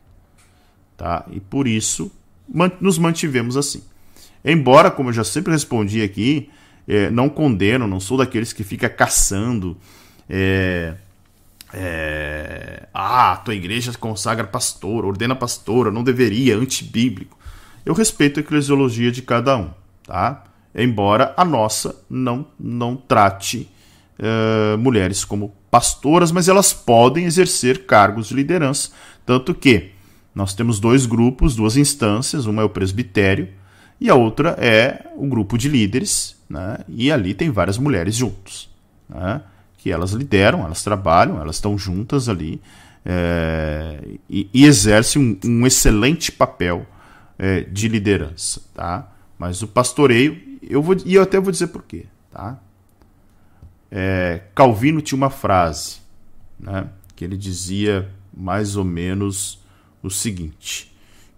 Tá? E por isso nos mantivemos assim. Embora, como eu já sempre respondi aqui, é, não condeno, não sou daqueles que fica caçando. É, é, ah, tua igreja consagra pastor, ordena pastora, não deveria, antibíblico. Eu respeito a eclesiologia de cada um tá? Embora a nossa não, não trate uh, mulheres como pastoras, mas elas podem exercer cargos de liderança. Tanto que nós temos dois grupos, duas instâncias, uma é o presbitério e a outra é o grupo de líderes, né? e ali tem várias mulheres juntos, né? que elas lideram, elas trabalham, elas estão juntas ali é, e, e exercem um, um excelente papel é, de liderança. Tá? Mas o pastoreio, eu vou, e eu até vou dizer por quê. Tá? É, Calvino tinha uma frase né, que ele dizia mais ou menos o seguinte: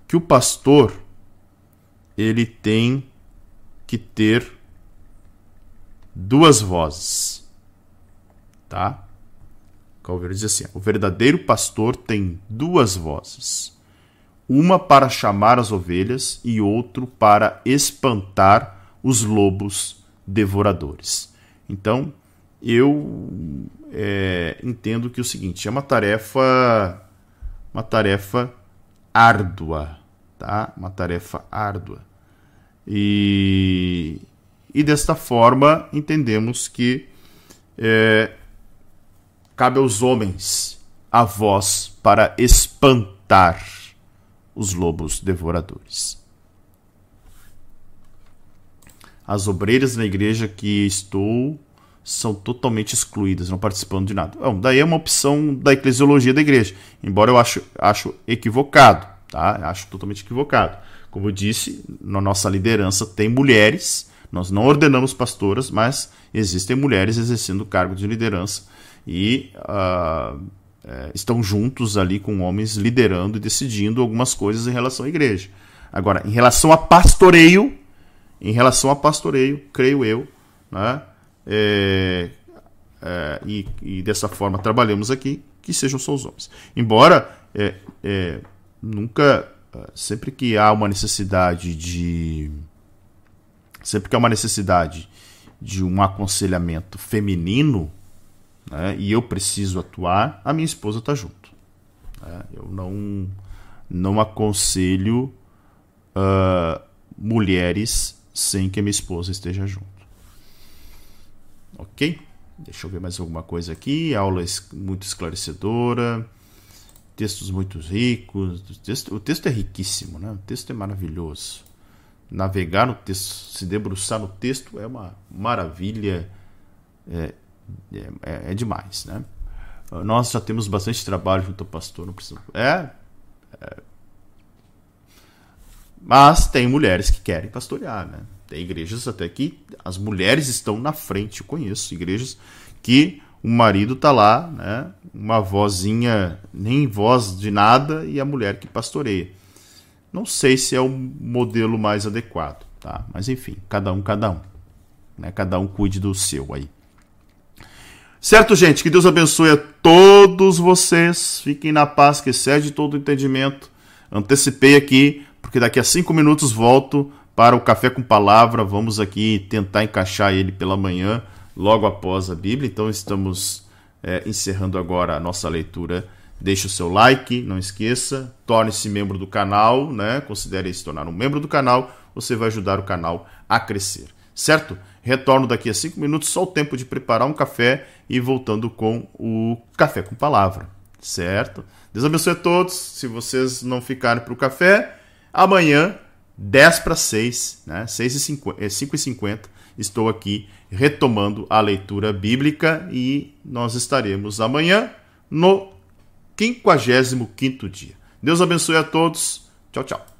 que o pastor ele tem que ter duas vozes. Tá? Calvino diz assim: o verdadeiro pastor tem duas vozes uma para chamar as ovelhas e outro para espantar os lobos devoradores. Então, eu é, entendo que é o seguinte é uma tarefa, uma tarefa árdua, tá? Uma tarefa árdua. E, e desta forma entendemos que é, cabe aos homens a voz para espantar os lobos devoradores. As obreiras na igreja que estou são totalmente excluídas, não participando de nada. Bom, daí é uma opção da eclesiologia da igreja, embora eu acho, acho equivocado, tá? Acho totalmente equivocado. Como eu disse, na nossa liderança tem mulheres, nós não ordenamos pastoras, mas existem mulheres exercendo cargo de liderança e uh, é, estão juntos ali com homens liderando e decidindo algumas coisas em relação à igreja. Agora, em relação a pastoreio, em relação a pastoreio, creio eu, né, é, é, e, e, dessa forma trabalhamos aqui, que sejam só os homens. Embora é, é, nunca, sempre que há uma necessidade de. Sempre que há uma necessidade de um aconselhamento feminino, né, e eu preciso atuar, a minha esposa está junto. Né? Eu não, não aconselho uh, mulheres sem que a minha esposa esteja junto. Ok? Deixa eu ver mais alguma coisa aqui. Aula muito esclarecedora. Textos muito ricos. O texto, o texto é riquíssimo, né? O texto é maravilhoso. Navegar no texto, se debruçar no texto é uma maravilha. É, é, é demais, né? Nós já temos bastante trabalho junto ao pastor, não precisa. É, é. Mas tem mulheres que querem pastorear, né? Tem igrejas até que as mulheres estão na frente. Eu conheço igrejas que o marido tá lá, né? Uma vozinha, nem voz de nada, e a mulher que pastoreia. Não sei se é o modelo mais adequado, tá? Mas enfim, cada um, cada um. Né? Cada um cuide do seu aí. Certo, gente? Que Deus abençoe a todos vocês. Fiquem na paz, que excede todo entendimento. Antecipei aqui, porque daqui a cinco minutos volto para o Café com Palavra. Vamos aqui tentar encaixar ele pela manhã, logo após a Bíblia. Então, estamos é, encerrando agora a nossa leitura. Deixe o seu like, não esqueça. Torne-se membro do canal, né? Considere se tornar um membro do canal. Você vai ajudar o canal a crescer, certo? Retorno daqui a cinco minutos, só o tempo de preparar um café e voltando com o Café com Palavra, certo? Deus abençoe a todos. Se vocês não ficarem para o café, amanhã, 10 para 6, né? 6 e 50, 5 e 50, estou aqui retomando a leitura bíblica e nós estaremos amanhã no 55 dia. Deus abençoe a todos. Tchau, tchau.